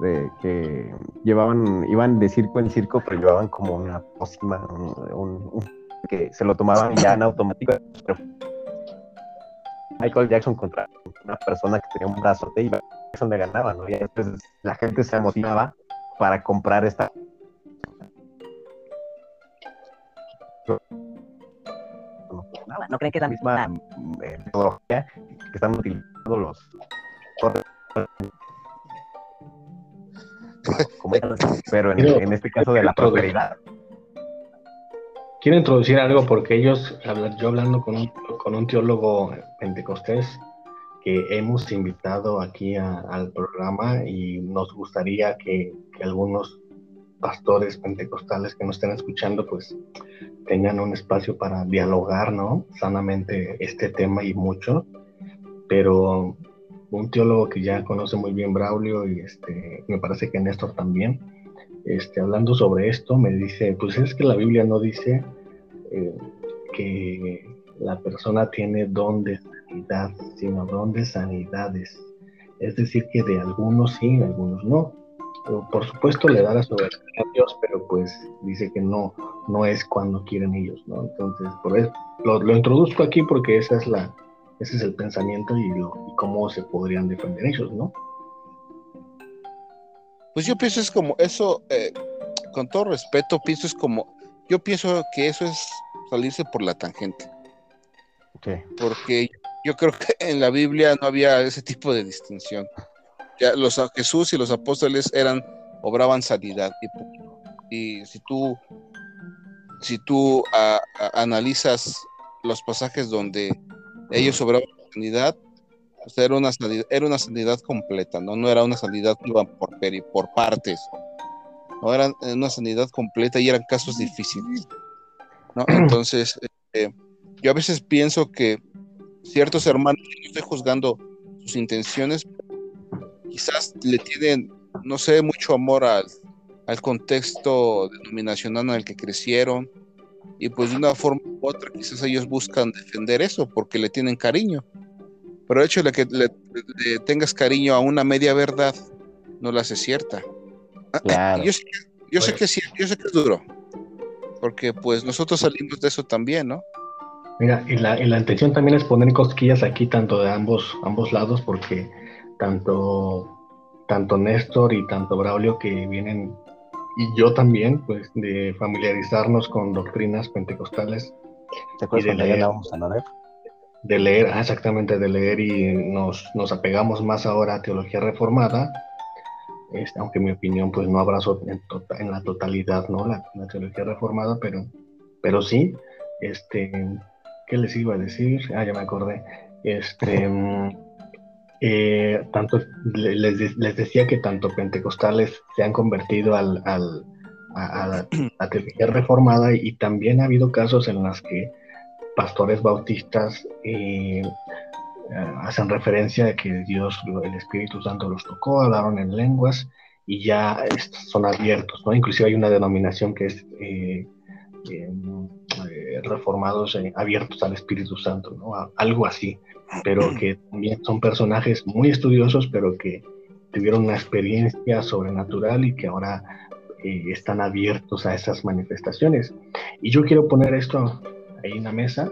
Speaker 1: De que llevaban, iban de circo en circo, pero llevaban como una pócima, un, que se lo tomaban ya en automático. Michael Jackson contra una persona que tenía un brazote y Jackson le ganaba, ¿no? Y entonces la gente se emocionaba para comprar esta no, creen que es la misma eh, metodología que están utilizando los pero en, este caso de la prosperidad.
Speaker 3: Quiero introducir algo porque ellos, yo hablando con un, con un teólogo pentecostés que hemos invitado aquí al programa y nos gustaría que, que algunos pastores pentecostales que nos estén escuchando, pues tengan un espacio para dialogar, ¿no? Sanamente este tema y mucho. Pero un teólogo que ya conoce muy bien Braulio y este, me parece que Néstor también, este, hablando sobre esto, me dice, pues es que la Biblia no dice eh, que la persona tiene don de sanidad, sino don de sanidades. Es decir, que de algunos sí, de algunos no por supuesto le da la soberanía a Dios, pero pues dice que no, no es cuando quieren ellos, ¿no? Entonces, por eso lo, introduzco aquí porque esa es la, ese es el pensamiento y, cómo se podrían defender ellos, ¿no?
Speaker 4: Pues yo pienso es como eso, eh, con todo respeto, pienso es como, yo pienso que eso es salirse por la tangente. Porque yo creo que en la Biblia no había ese tipo de distinción los Jesús y los apóstoles eran obraban sanidad y, y si tú si tú analizas los pasajes donde ellos obraban sanidad pues era una sanidad, era una sanidad completa no no era una sanidad que por peri, por partes. No eran una sanidad completa y eran casos difíciles ¿no? entonces este, yo a veces pienso que ciertos hermanos no estoy juzgando sus intenciones quizás le tienen, no sé, mucho amor al, contexto denominacional en el que crecieron y pues de una forma u otra quizás ellos buscan defender eso porque le tienen cariño. Pero el hecho de que le, tengas cariño a una media verdad no la hace cierta. Ah, yo, sé, yo sé que sí, yo sé que es duro. Porque pues nosotros salimos de eso también, ¿no?
Speaker 3: Mira, y la, y la intención también es poner cosquillas aquí tanto de ambos, ambos lados porque tanto, tanto Néstor y tanto Braulio que vienen, y yo también, pues de familiarizarnos con doctrinas pentecostales.
Speaker 1: ¿Te y de leer, a leer?
Speaker 3: De leer, ah, exactamente, de leer y nos, nos apegamos más ahora a teología reformada, este, aunque mi opinión pues no abrazo en, tota, en la totalidad ¿no? La, la, teología reformada, pero, pero sí, este, ¿qué les iba a decir? Ah, ya me acordé. Este, eh, tanto les, decía que tanto pentecostales se han convertido al, al a, la, teología reformada y también ha habido casos en los que pastores bautistas eh, hacen referencia a que Dios, el Espíritu Santo los tocó, hablaron en lenguas y ya son abiertos, ¿no? Inclusive hay una denominación que es eh, reformados abiertos al Espíritu Santo, ¿no? Algo así pero que también son personajes muy estudiosos, pero que tuvieron una experiencia sobrenatural y que ahora eh, están abiertos a esas manifestaciones. Y yo quiero poner esto ahí en la mesa.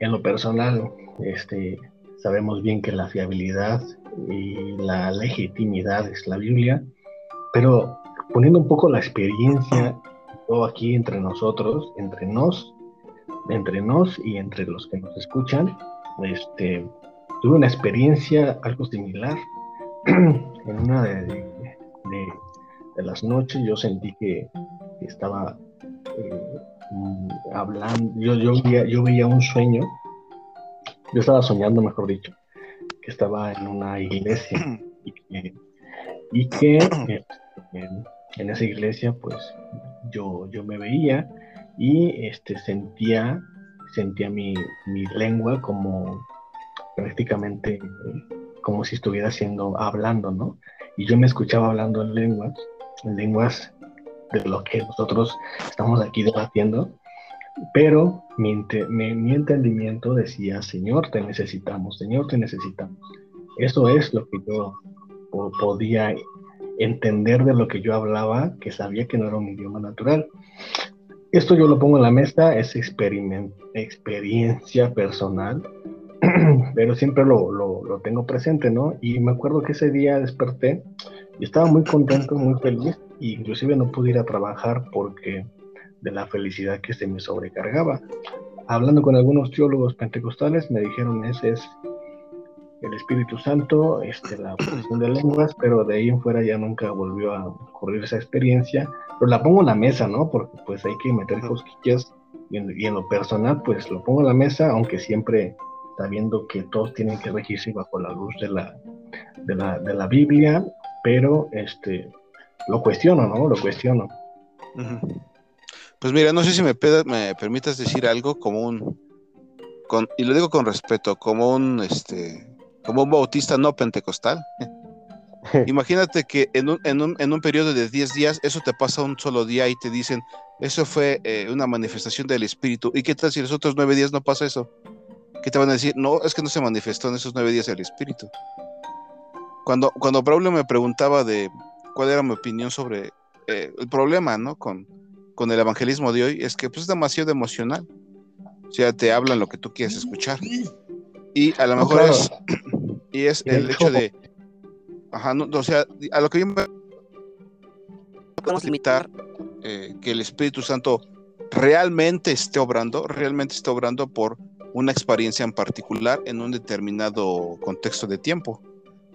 Speaker 3: En lo personal, este, sabemos bien que la fiabilidad y la legitimidad es la Biblia, pero poniendo un poco la experiencia todo aquí entre nosotros, entre nos, entre nos y entre los que nos escuchan, este, tuve una experiencia algo similar. en una de, las noches yo sentí que, estaba eh, mm, hablando, yo, yo, veía, yo veía un sueño, yo estaba soñando, mejor dicho, que estaba en una iglesia y que, eh, en, esa iglesia pues yo, yo me veía y este, sentía sentía mi, lengua como prácticamente como si estuviera haciendo, hablando, ¿no? Y yo me escuchaba hablando en lenguas, en lenguas de lo que nosotros estamos aquí debatiendo, pero mi, mi, entendimiento decía, Señor, te necesitamos, Señor, te necesitamos. Eso es lo que yo podía entender de lo que yo hablaba, que sabía que no era un idioma natural. Esto yo lo pongo en la mesa, es experiencia personal, pero siempre lo, lo, tengo presente, ¿no? Y me acuerdo que ese día desperté y estaba muy contento, muy feliz, e inclusive no pude ir a trabajar porque de la felicidad que se me sobrecargaba. Hablando con algunos teólogos pentecostales, me dijeron ese es el Espíritu Santo, este, la función de lenguas, pero de ahí en fuera ya nunca volvió a ocurrir esa experiencia. Pero la pongo en la mesa, ¿no? Porque pues hay que meter cosquillas y en, lo personal, pues lo pongo en la mesa, aunque siempre sabiendo que todos tienen que regirse bajo la luz de la, de la, de la Biblia, pero este, lo cuestiono, ¿no? Lo cuestiono.
Speaker 4: Pues mira, no sé si me, me permitas decir algo como un, con, y lo digo con respeto, como un, este, como un bautista no pentecostal. Imagínate que en un, en, un, en un, periodo de 10 días, eso te pasa un solo día y te dicen, eso fue eh, una manifestación del Espíritu. ¿Y qué tal si los otros nueve días no pasa eso? ¿Qué te van a decir? No, es que no se manifestó en esos nueve días el Espíritu. Cuando, cuando Braulio me preguntaba de cuál era mi opinión sobre eh, el problema, ¿no? Con, con el evangelismo de hoy, es que pues, es demasiado emocional. O sea, te hablan lo que tú quieres escuchar. Y a lo mejor es, y es el hecho de, ajá, no, o sea, a lo que yo me podemos limitar eh, que el Espíritu Santo realmente esté obrando, realmente esté obrando por una experiencia en particular en un determinado contexto de tiempo,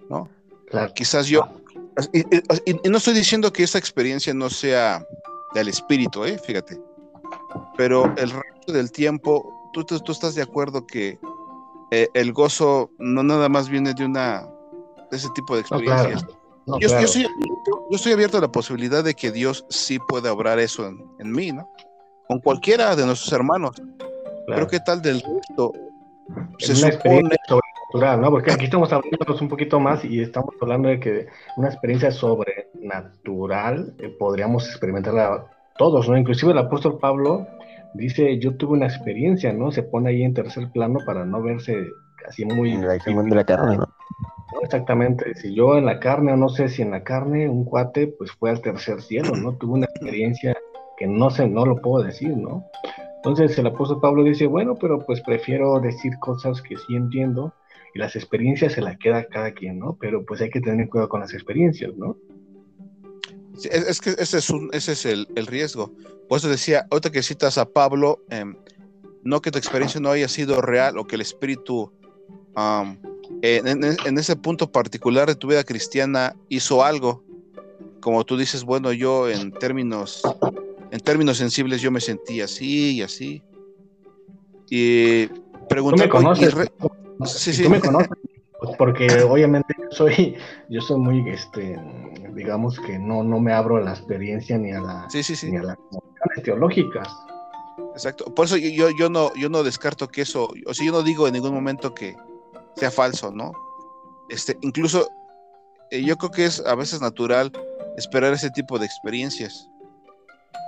Speaker 4: ¿no? Quizás yo, y, no estoy diciendo que esa experiencia no sea del espíritu, ¿eh? fíjate, pero el resto del tiempo, tú, tú, estás de acuerdo que eh, el gozo no nada más viene de una de ese tipo de experiencias. yo, estoy, abierto a la posibilidad de que Dios sí pueda obrar eso en, mí, ¿no? Con cualquiera de nuestros hermanos. Pero qué tal del resto?
Speaker 3: Se supone... sobrenatural, ¿no? Porque aquí estamos hablando un poquito más y estamos hablando de que una experiencia sobrenatural eh, podríamos experimentarla todos, ¿no? Inclusive el apóstol Pablo dice, yo tuve una experiencia, ¿no? Se pone ahí en tercer plano para no verse así muy...
Speaker 1: En la, de la carne, ¿no?
Speaker 3: Exactamente, si yo en la carne o no sé si en la carne, un cuate pues fue al tercer cielo, ¿no? Tuvo una experiencia que no sé, no lo puedo decir, ¿no? Entonces el apóstol Pablo dice, bueno, pero pues prefiero decir cosas que sí entiendo y las experiencias se las queda cada quien, ¿no? Pero pues hay que tener cuidado con las experiencias, ¿no?
Speaker 4: Es, que ese es, un, ese es el, riesgo. Por eso decía, ahorita que citas a Pablo, em, no que tu experiencia no haya sido real o que el espíritu en, ese punto particular de tu vida cristiana hizo algo. Como tú dices, bueno, yo en términos, en términos sensibles yo me sentí así y así. Y pregunté...
Speaker 3: ¿Tú me sí, sí. ¿Tú me conoces? Porque obviamente soy, yo soy muy, este, digamos que no, no me abro a la experiencia ni a, la, ni a las teológicas.
Speaker 4: Exacto. Por eso yo, yo, no, yo no descarto que eso, o sea, yo no digo en ningún momento que sea falso, ¿no? Este, incluso eh, yo creo que es a veces natural esperar ese tipo de experiencias.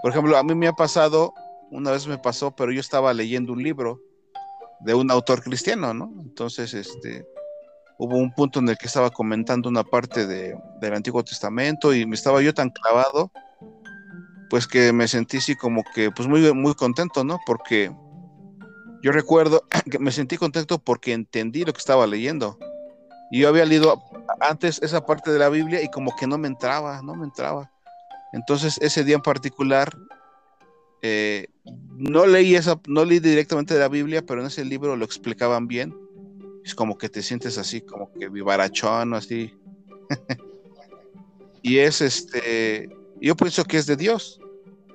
Speaker 4: Por ejemplo, a mí me ha pasado, una vez me pasó, pero yo estaba leyendo un libro de un autor cristiano, ¿no? Entonces, este, hubo un punto en el que estaba comentando una parte de, del Antiguo Testamento y me estaba yo tan clavado, pues que me sentí así como que, pues muy, muy contento, ¿no? Porque yo recuerdo que me sentí contento porque entendí lo que estaba leyendo. Y yo había leído antes esa parte de la Biblia y como que no me entraba, no me entraba. Entonces ese día en particular eh, no leí esa, no leí directamente de la Biblia, pero en ese libro lo explicaban bien es como que te sientes así, como que vivarachón, así. y es este, yo pienso que es de Dios,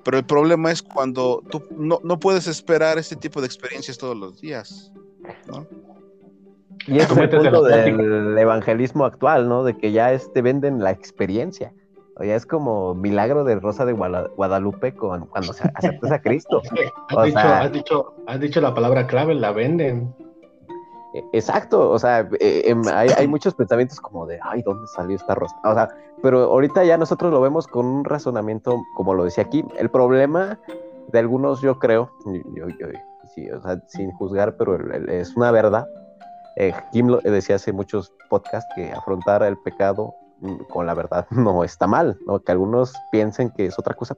Speaker 4: pero el problema es cuando tú no, puedes esperar este tipo de experiencias todos los días, ¿no?
Speaker 1: Y es el punto del evangelismo actual, ¿no? De que ya te venden la experiencia. O ya es como milagro de Rosa de Guadalupe con, cuando se aceptas a Cristo.
Speaker 3: has, dicho, has dicho la palabra clave, la venden.
Speaker 1: E, exacto, o sea, e, em, hay, muchos pensamientos como de, ay, ¿dónde salió esta rosa? O sea, pero ahorita ya nosotros lo vemos con un razonamiento, como lo decía aquí, el problema de algunos, yo creo, yo, sí, o sea, sin juzgar, pero es una verdad. Eh, Kim lo decía hace muchos podcasts que afrontar el pecado mm, con la verdad no está mal, ¿no? que algunos piensen que es otra cosa,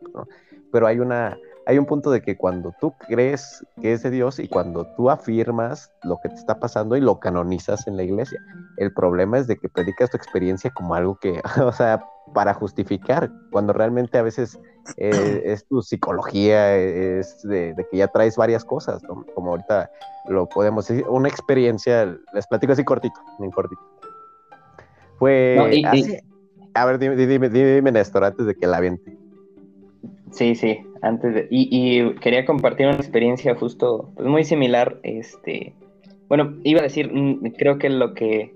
Speaker 1: pero hay una hay un punto de que cuando tú crees que es de Dios y cuando tú afirmas lo que te está pasando y lo canonizas en la iglesia, el problema es de que predicas tu experiencia como algo que, o sea, para justificar, cuando realmente a veces eh, es tu psicología, es de, que ya traes varias cosas, como ahorita lo podemos decir, una experiencia, les platico así cortito, en cortito. Fue A ver, dime, dime, dime, Néstor, antes de que la aviente.
Speaker 2: Sí, sí, antes de... Y, quería compartir una experiencia justo, pues muy similar, este... Bueno, iba a decir, mm, creo que lo que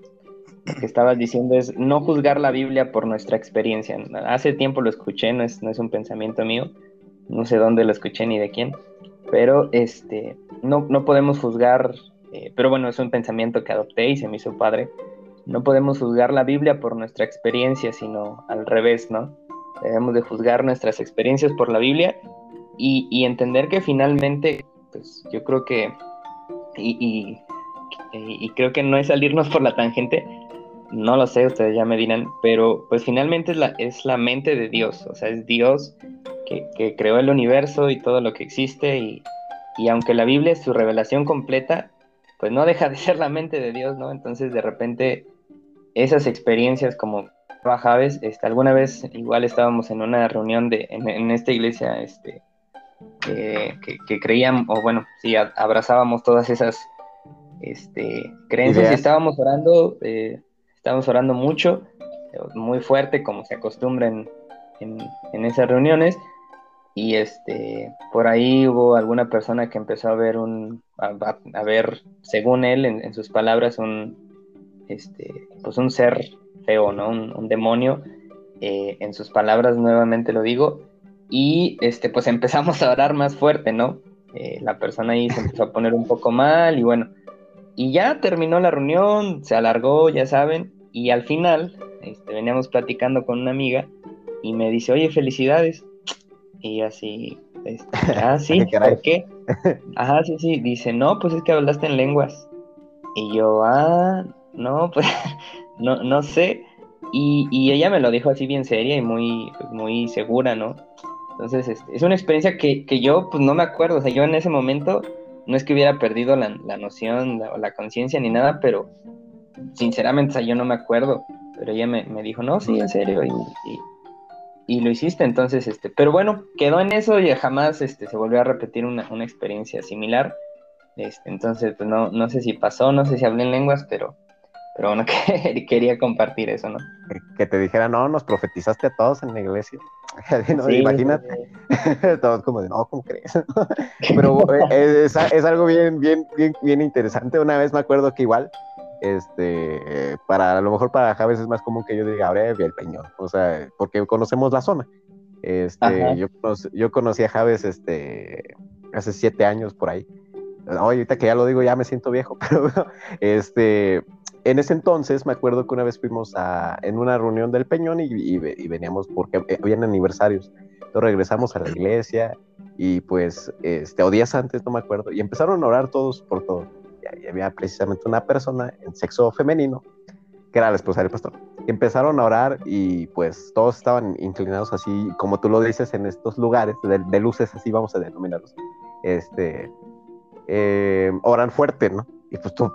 Speaker 2: que estabas diciendo es no juzgar la Biblia por nuestra experiencia. Hace tiempo lo escuché, no es, no es un pensamiento mío, no sé dónde lo escuché ni de quién, pero este, no, no podemos juzgar, eh, pero bueno, es un pensamiento que adopté y se me hizo padre. No podemos juzgar la Biblia por nuestra experiencia, sino al revés, ¿no? Debemos de juzgar nuestras experiencias por la Biblia y, y entender que finalmente, pues yo creo que, y, y, y creo que no es salirnos por la tangente, no lo sé, ustedes ya me dirán, pero pues finalmente es la, es la mente de Dios, o sea, es Dios que, creó el universo y todo lo que existe y, aunque la Biblia es su revelación completa, pues no deja de ser la mente de Dios, ¿no? Entonces de repente esas experiencias como Javes, este, alguna vez igual estábamos en una reunión de, en, esta iglesia, este, que, que, creíamos, o bueno, sí, abrazábamos todas esas este, creencias y estábamos orando eh, Estamos orando mucho, muy fuerte, como se acostumbra en, esas reuniones. Y este, por ahí hubo alguna persona que empezó a ver un, a, ver, según él, en, sus palabras, un, este, pues un ser feo, ¿no? Un, demonio. Eh, en sus palabras, nuevamente lo digo. Y este, pues empezamos a orar más fuerte, ¿no? Eh, la persona ahí se empezó a poner un poco mal y bueno, y ya terminó la reunión, se alargó, ya saben, y al final, este, veníamos platicando con una amiga y me dice, oye, felicidades. Y así, este, ah, sí, ¿por qué? Ajá, sí, sí. Dice, no, pues es que hablaste en lenguas. Y yo, ah, no, pues, no, no sé. Y, y, ella me lo dijo así bien seria y muy, pues, muy segura, ¿no? Entonces, este, es una experiencia que, que, yo, pues, no me acuerdo. O sea, yo en ese momento, no es que hubiera perdido la, la noción o la conciencia ni nada, pero sinceramente, yo no me acuerdo, pero ella me, dijo, no, sí, en serio, y, y, lo hiciste, entonces, este, pero bueno, quedó en eso y jamás este, se volvió a repetir una, experiencia similar, este, entonces, pues no, no sé si pasó, no sé si hablé en lenguas, pero, pero bueno, quería compartir eso, ¿no?
Speaker 1: Que te dijera, no, nos profetizaste a todos en la iglesia. Imagínate. todos como de, no, ¿cómo crees? Pero eh, es, es, algo bien, bien, bien, bien interesante. Una vez me acuerdo que igual este, para a lo mejor para Javes es más común que yo diga Breve el Peñón, o sea, porque conocemos la zona. Este, yo, yo conocí a Javes este, hace siete años por ahí. ahorita que ya lo digo, ya me siento viejo, pero este, en ese entonces me acuerdo que una vez fuimos a, en una reunión del Peñón y, veníamos porque habían aniversarios. Entonces regresamos a la iglesia y pues, este, o días antes, no me acuerdo, y empezaron a orar todos por todo y había precisamente una persona en sexo femenino, que era la esposa del pastor. Empezaron a orar y pues todos estaban inclinados así, como tú lo dices, en estos lugares de, luces, así vamos a denominarlos. Este, eh, oran fuerte, ¿no? Y pues tú,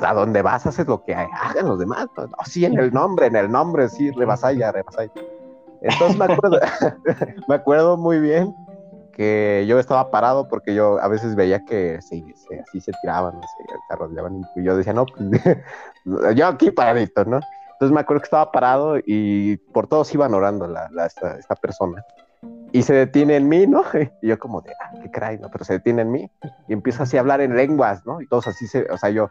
Speaker 1: ¿a dónde vas? Haces lo que hagan los demás. ¿no? sí, en el nombre, en el nombre, sí, rebasaya, rebasaya. Entonces me acuerdo, me acuerdo muy bien que yo estaba parado porque yo a veces veía que sí, así se tiraban, se arrollaban y yo decía, no, pues, yo aquí paradito, ¿no? Entonces me acuerdo que estaba parado y por todos iban orando la, esta, persona. Y se detiene en mí, ¿no? Y yo como de, ah, qué cray, ¿no? Pero se detiene en mí y empieza así a hablar en lenguas, ¿no? Y todos así se, o sea, yo,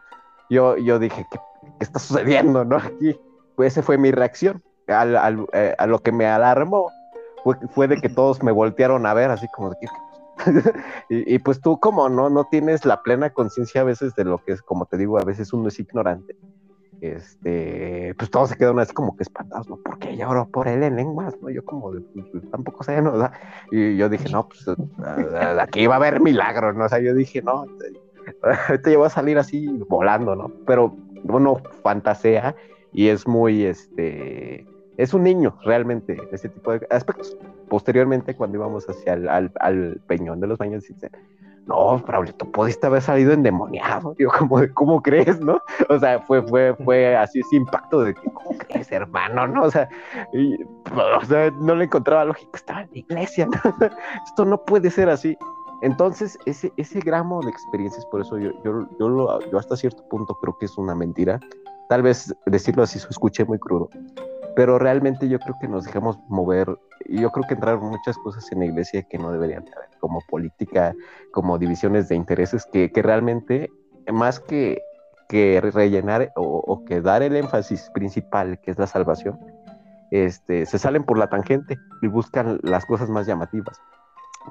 Speaker 1: yo, yo dije, ¿qué, está sucediendo, no? Aquí, pues esa fue mi reacción al, al, eh, a lo que me alarmó fue, de que todos me voltearon a ver así como de que... y, pues tú como no, no tienes la plena conciencia a veces de lo que es, como te digo, a veces uno es ignorante. Este, pues todos se quedan así como que espantados, ¿no? Porque ella oró por él en lenguas, ¿no? Yo como, de, pues, pues, tampoco sé, ¿no? Y yo dije, no, pues aquí iba a haber milagro, ¿no? O sea, yo dije, no, te llevo a salir así volando, ¿no? Pero uno fantasea y es muy, este, es un niño realmente en ese tipo de aspectos. Posteriormente, cuando íbamos hacia el al, Peñón de los Baños, no, Braulio, pudiste haber salido endemoniado. Yo, como, ¿cómo crees, no? O sea, fue, fue, fue así ese impacto de ¿cómo crees, hermano? ¿No? O sea, o sea, no le encontraba lógica, estaba en la iglesia, ¿no? Esto no puede ser así. Entonces, ese, ese gramo de experiencias, por eso yo, yo, yo, yo hasta cierto punto creo que es una mentira. Tal vez decirlo así se escuche muy crudo, pero realmente yo creo que nos dejamos mover y yo creo que entraron muchas cosas en la iglesia que no deberían haber, como política, como divisiones de intereses, que, que realmente, más que, que rellenar o, o, que dar el énfasis principal, que es la salvación, este, se salen por la tangente y buscan las cosas más llamativas.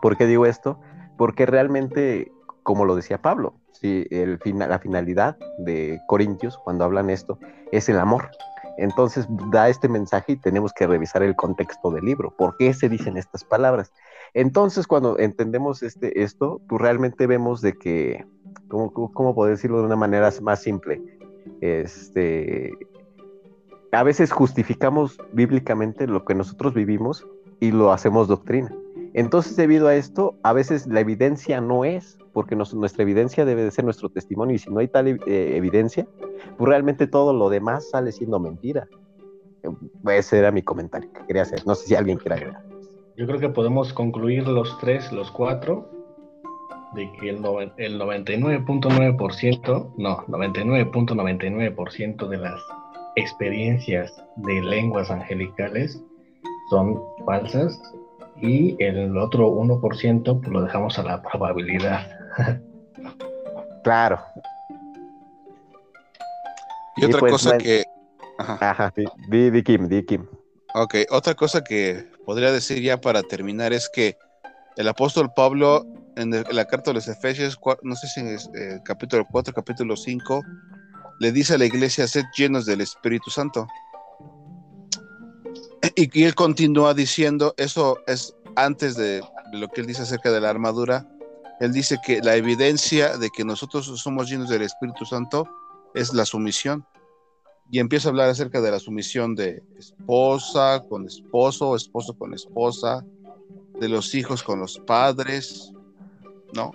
Speaker 1: ¿Por qué digo esto? Porque realmente, como lo decía Pablo, ¿sí? el la finalidad de Corintios, cuando hablan esto, es el amor. Entonces da este mensaje y tenemos que revisar el contexto del libro. ¿Por qué se dicen estas palabras? Entonces, cuando entendemos este, esto, pues realmente vemos de que, ¿cómo, cómo poder decirlo de una manera más simple? Este, a veces justificamos bíblicamente lo que nosotros vivimos y lo hacemos doctrina. Entonces, debido a esto, a veces la evidencia no es, porque nuestra evidencia debe de ser nuestro testimonio, y si no hay tal eh, evidencia, pues realmente todo lo demás sale siendo mentira. Ese era mi comentario que quería hacer. No sé si alguien quiere agregar.
Speaker 3: Yo creo que podemos concluir los tres, los cuatro, de que el, el 99.9%, no, 99.99% de las experiencias de lenguas angelicales son falsas y el otro 1% pues lo dejamos a la probabilidad.
Speaker 1: Claro.
Speaker 4: Y, otra pues, cosa que...
Speaker 1: Ajá, di, Kim, di Kim.
Speaker 4: Ok, otra cosa que podría decir ya para terminar es que el apóstol Pablo en, la carta de los Efesios, no sé si es eh, capítulo 4, capítulo 5, le dice a la iglesia, sed llenos del Espíritu Santo. Y, él continúa diciendo, eso es antes de, lo que él dice acerca de la armadura, él dice que la evidencia de que nosotros somos llenos del Espíritu Santo es la sumisión. Y empieza a hablar acerca de la sumisión de esposa con esposo, esposo con esposa, de los hijos con los padres, ¿no?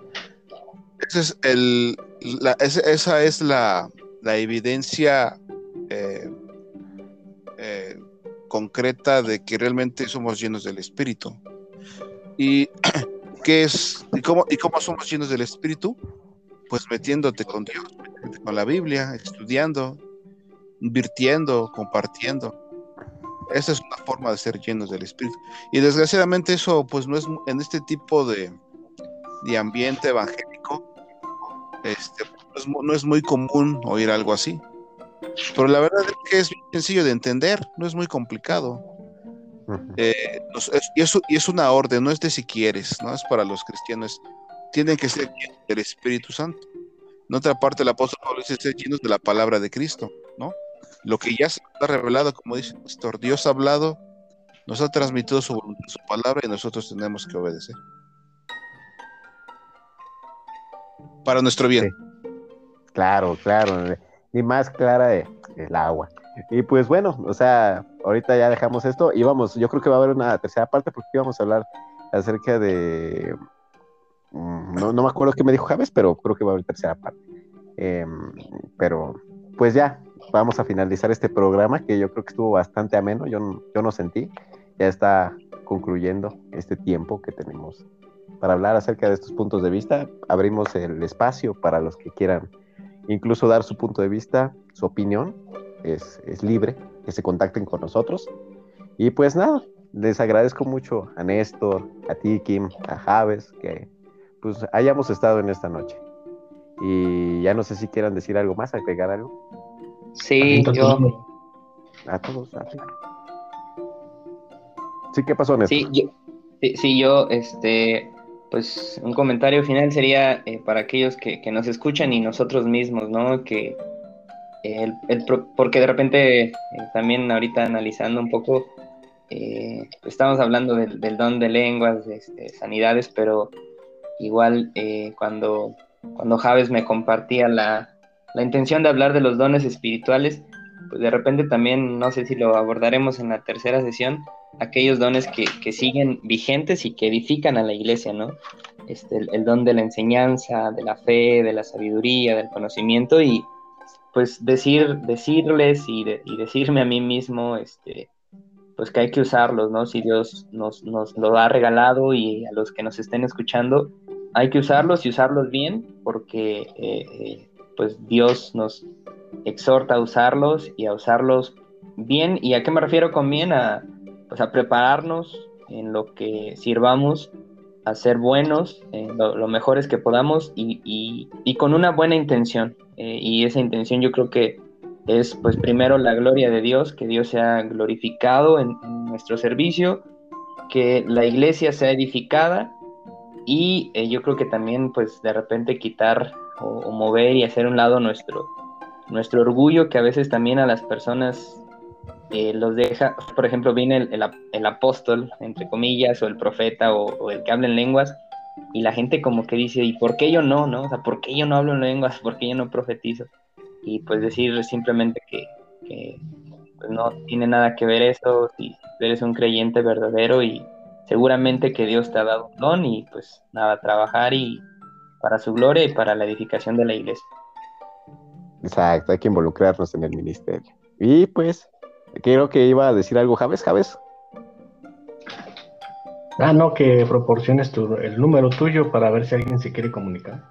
Speaker 4: esa es la, la evidencia eh, eh, concreta de que realmente somos llenos del Espíritu. ¿Y qué es? ¿Y cómo, ¿Y cómo somos llenos del Espíritu? Pues metiéndote con Dios, con la Biblia, estudiando, invirtiendo, compartiendo. Esa es una forma de ser llenos del Espíritu. Y desgraciadamente eso pues no es en este tipo de, de ambiente evangélico, este, no es muy común oír algo así. Pero la verdad es que es sencillo de entender, no es muy complicado. Eh, y, es, y, es, una orden, no es de si quieres, no es para los cristianos. Tienen que ser llenos del Espíritu Santo. En otra parte, el apóstol Pablo dice ser llenos de la palabra de Cristo, ¿no? Lo que ya se ha revelado, como dice el pastor, Dios ha hablado, nos ha transmitido su, su palabra y nosotros tenemos que obedecer. Para nuestro bien.
Speaker 1: Claro, claro. Y más clara el agua. Y pues bueno, o sea, ahorita ya dejamos esto y vamos, yo creo que va a haber una tercera parte porque íbamos a hablar acerca de... Mm, no, no me acuerdo qué me dijo Javes, pero creo que va a haber tercera parte. Em, pero pues ya, vamos a finalizar este programa que yo creo que estuvo bastante ameno, yo, yo no sentí. Ya está concluyendo este tiempo que tenemos para hablar acerca de estos puntos de vista. Abrimos el espacio para los que quieran incluso dar su punto de vista, su opinión, es, libre, que se contacten con nosotros. Y pues nada, les agradezco mucho a Néstor, a ti, Kim, a Javes, que pues hayamos estado en esta noche. Y ya no sé si quieran decir algo más, agregar algo.
Speaker 2: Sí, yo.
Speaker 1: A todos, a ti. Sí, ¿qué pasó, Néstor?
Speaker 2: Sí, yo, sí, yo, este, pues un comentario final sería eh, para aquellos que, nos escuchan y nosotros mismos, ¿no? Que el, porque de repente eh, también ahorita analizando un poco, eh, estamos hablando del, don de lenguas, de, este, sanidades, pero igual cuando, cuando Javes me compartía la, la intención de hablar de los dones espirituales, pues de repente también, no sé si lo abordaremos en la tercera sesión, aquellos dones que, que siguen vigentes y que edifican a la iglesia, ¿no? Este, el, don de la enseñanza, de la fe, de la sabiduría, del conocimiento y pues decir, decirles y, y decirme a mí mismo, este, pues que hay que usarlos, ¿no? Si Dios nos, nos lo ha regalado y a los que nos estén escuchando, hay que usarlos y usarlos bien porque eh, eh, pues Dios nos exhorta a usarlos y a usarlos bien. ¿Y a qué me refiero con bien? A, pues a prepararnos en lo que sirvamos, a ser buenos, lo, mejores que podamos y, con una buena intención. Eh, y esa intención yo creo que es pues primero la gloria de Dios, que Dios sea glorificado en, nuestro servicio, que la iglesia sea edificada y eh, yo creo que también pues de repente quitar o, mover y hacer un lado nuestro, nuestro orgullo que a veces también a las personas eh, los deja, por ejemplo, viene el, el, apóstol, entre comillas, o el profeta o, el que habla en lenguas, y la gente como que dice, ¿y por qué yo no? no? O sea, ¿por qué yo no hablo en lenguas? ¿Por qué yo no profetizo? y pues decir simplemente que, pues, no tiene nada que ver eso, si eres un creyente verdadero y seguramente que Dios te ha dado un don y pues nada, trabajar y para su gloria y para la edificación de la iglesia.
Speaker 1: Exacto, hay que involucrarnos en el ministerio. Y pues, creo que iba a decir algo, Javes, Javes.
Speaker 3: Ah, no, que proporciones tu, el número tuyo para ver si alguien se quiere comunicar.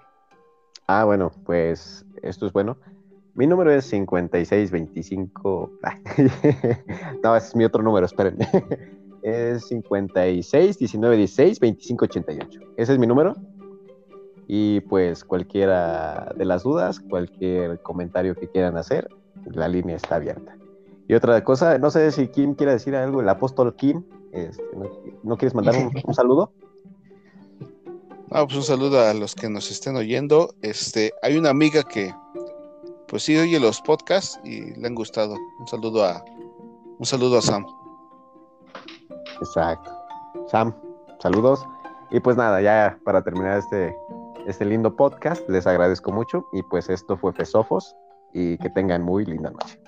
Speaker 1: Ah, bueno, pues esto es bueno. Mi número es 5625. no, ese es mi otro número, esperen. es 56 19 16 25 88. Ese es mi número. Y pues cualquiera de las dudas, cualquier comentario que quieran hacer, la línea está abierta. Y otra cosa, no sé si Kim quiere decir algo, el apóstol Kim, este, ¿no, quieres mandar un, un saludo?
Speaker 4: Ah, pues un saludo a los que nos estén oyendo. Este, hay una amiga que pues sí oye los podcasts y le han gustado. Un saludo a un saludo a Sam.
Speaker 1: Exacto. Sam, saludos. Y pues nada, ya para terminar este, este lindo podcast, les agradezco mucho. Y pues esto fue Fesofos y que tengan muy linda noche.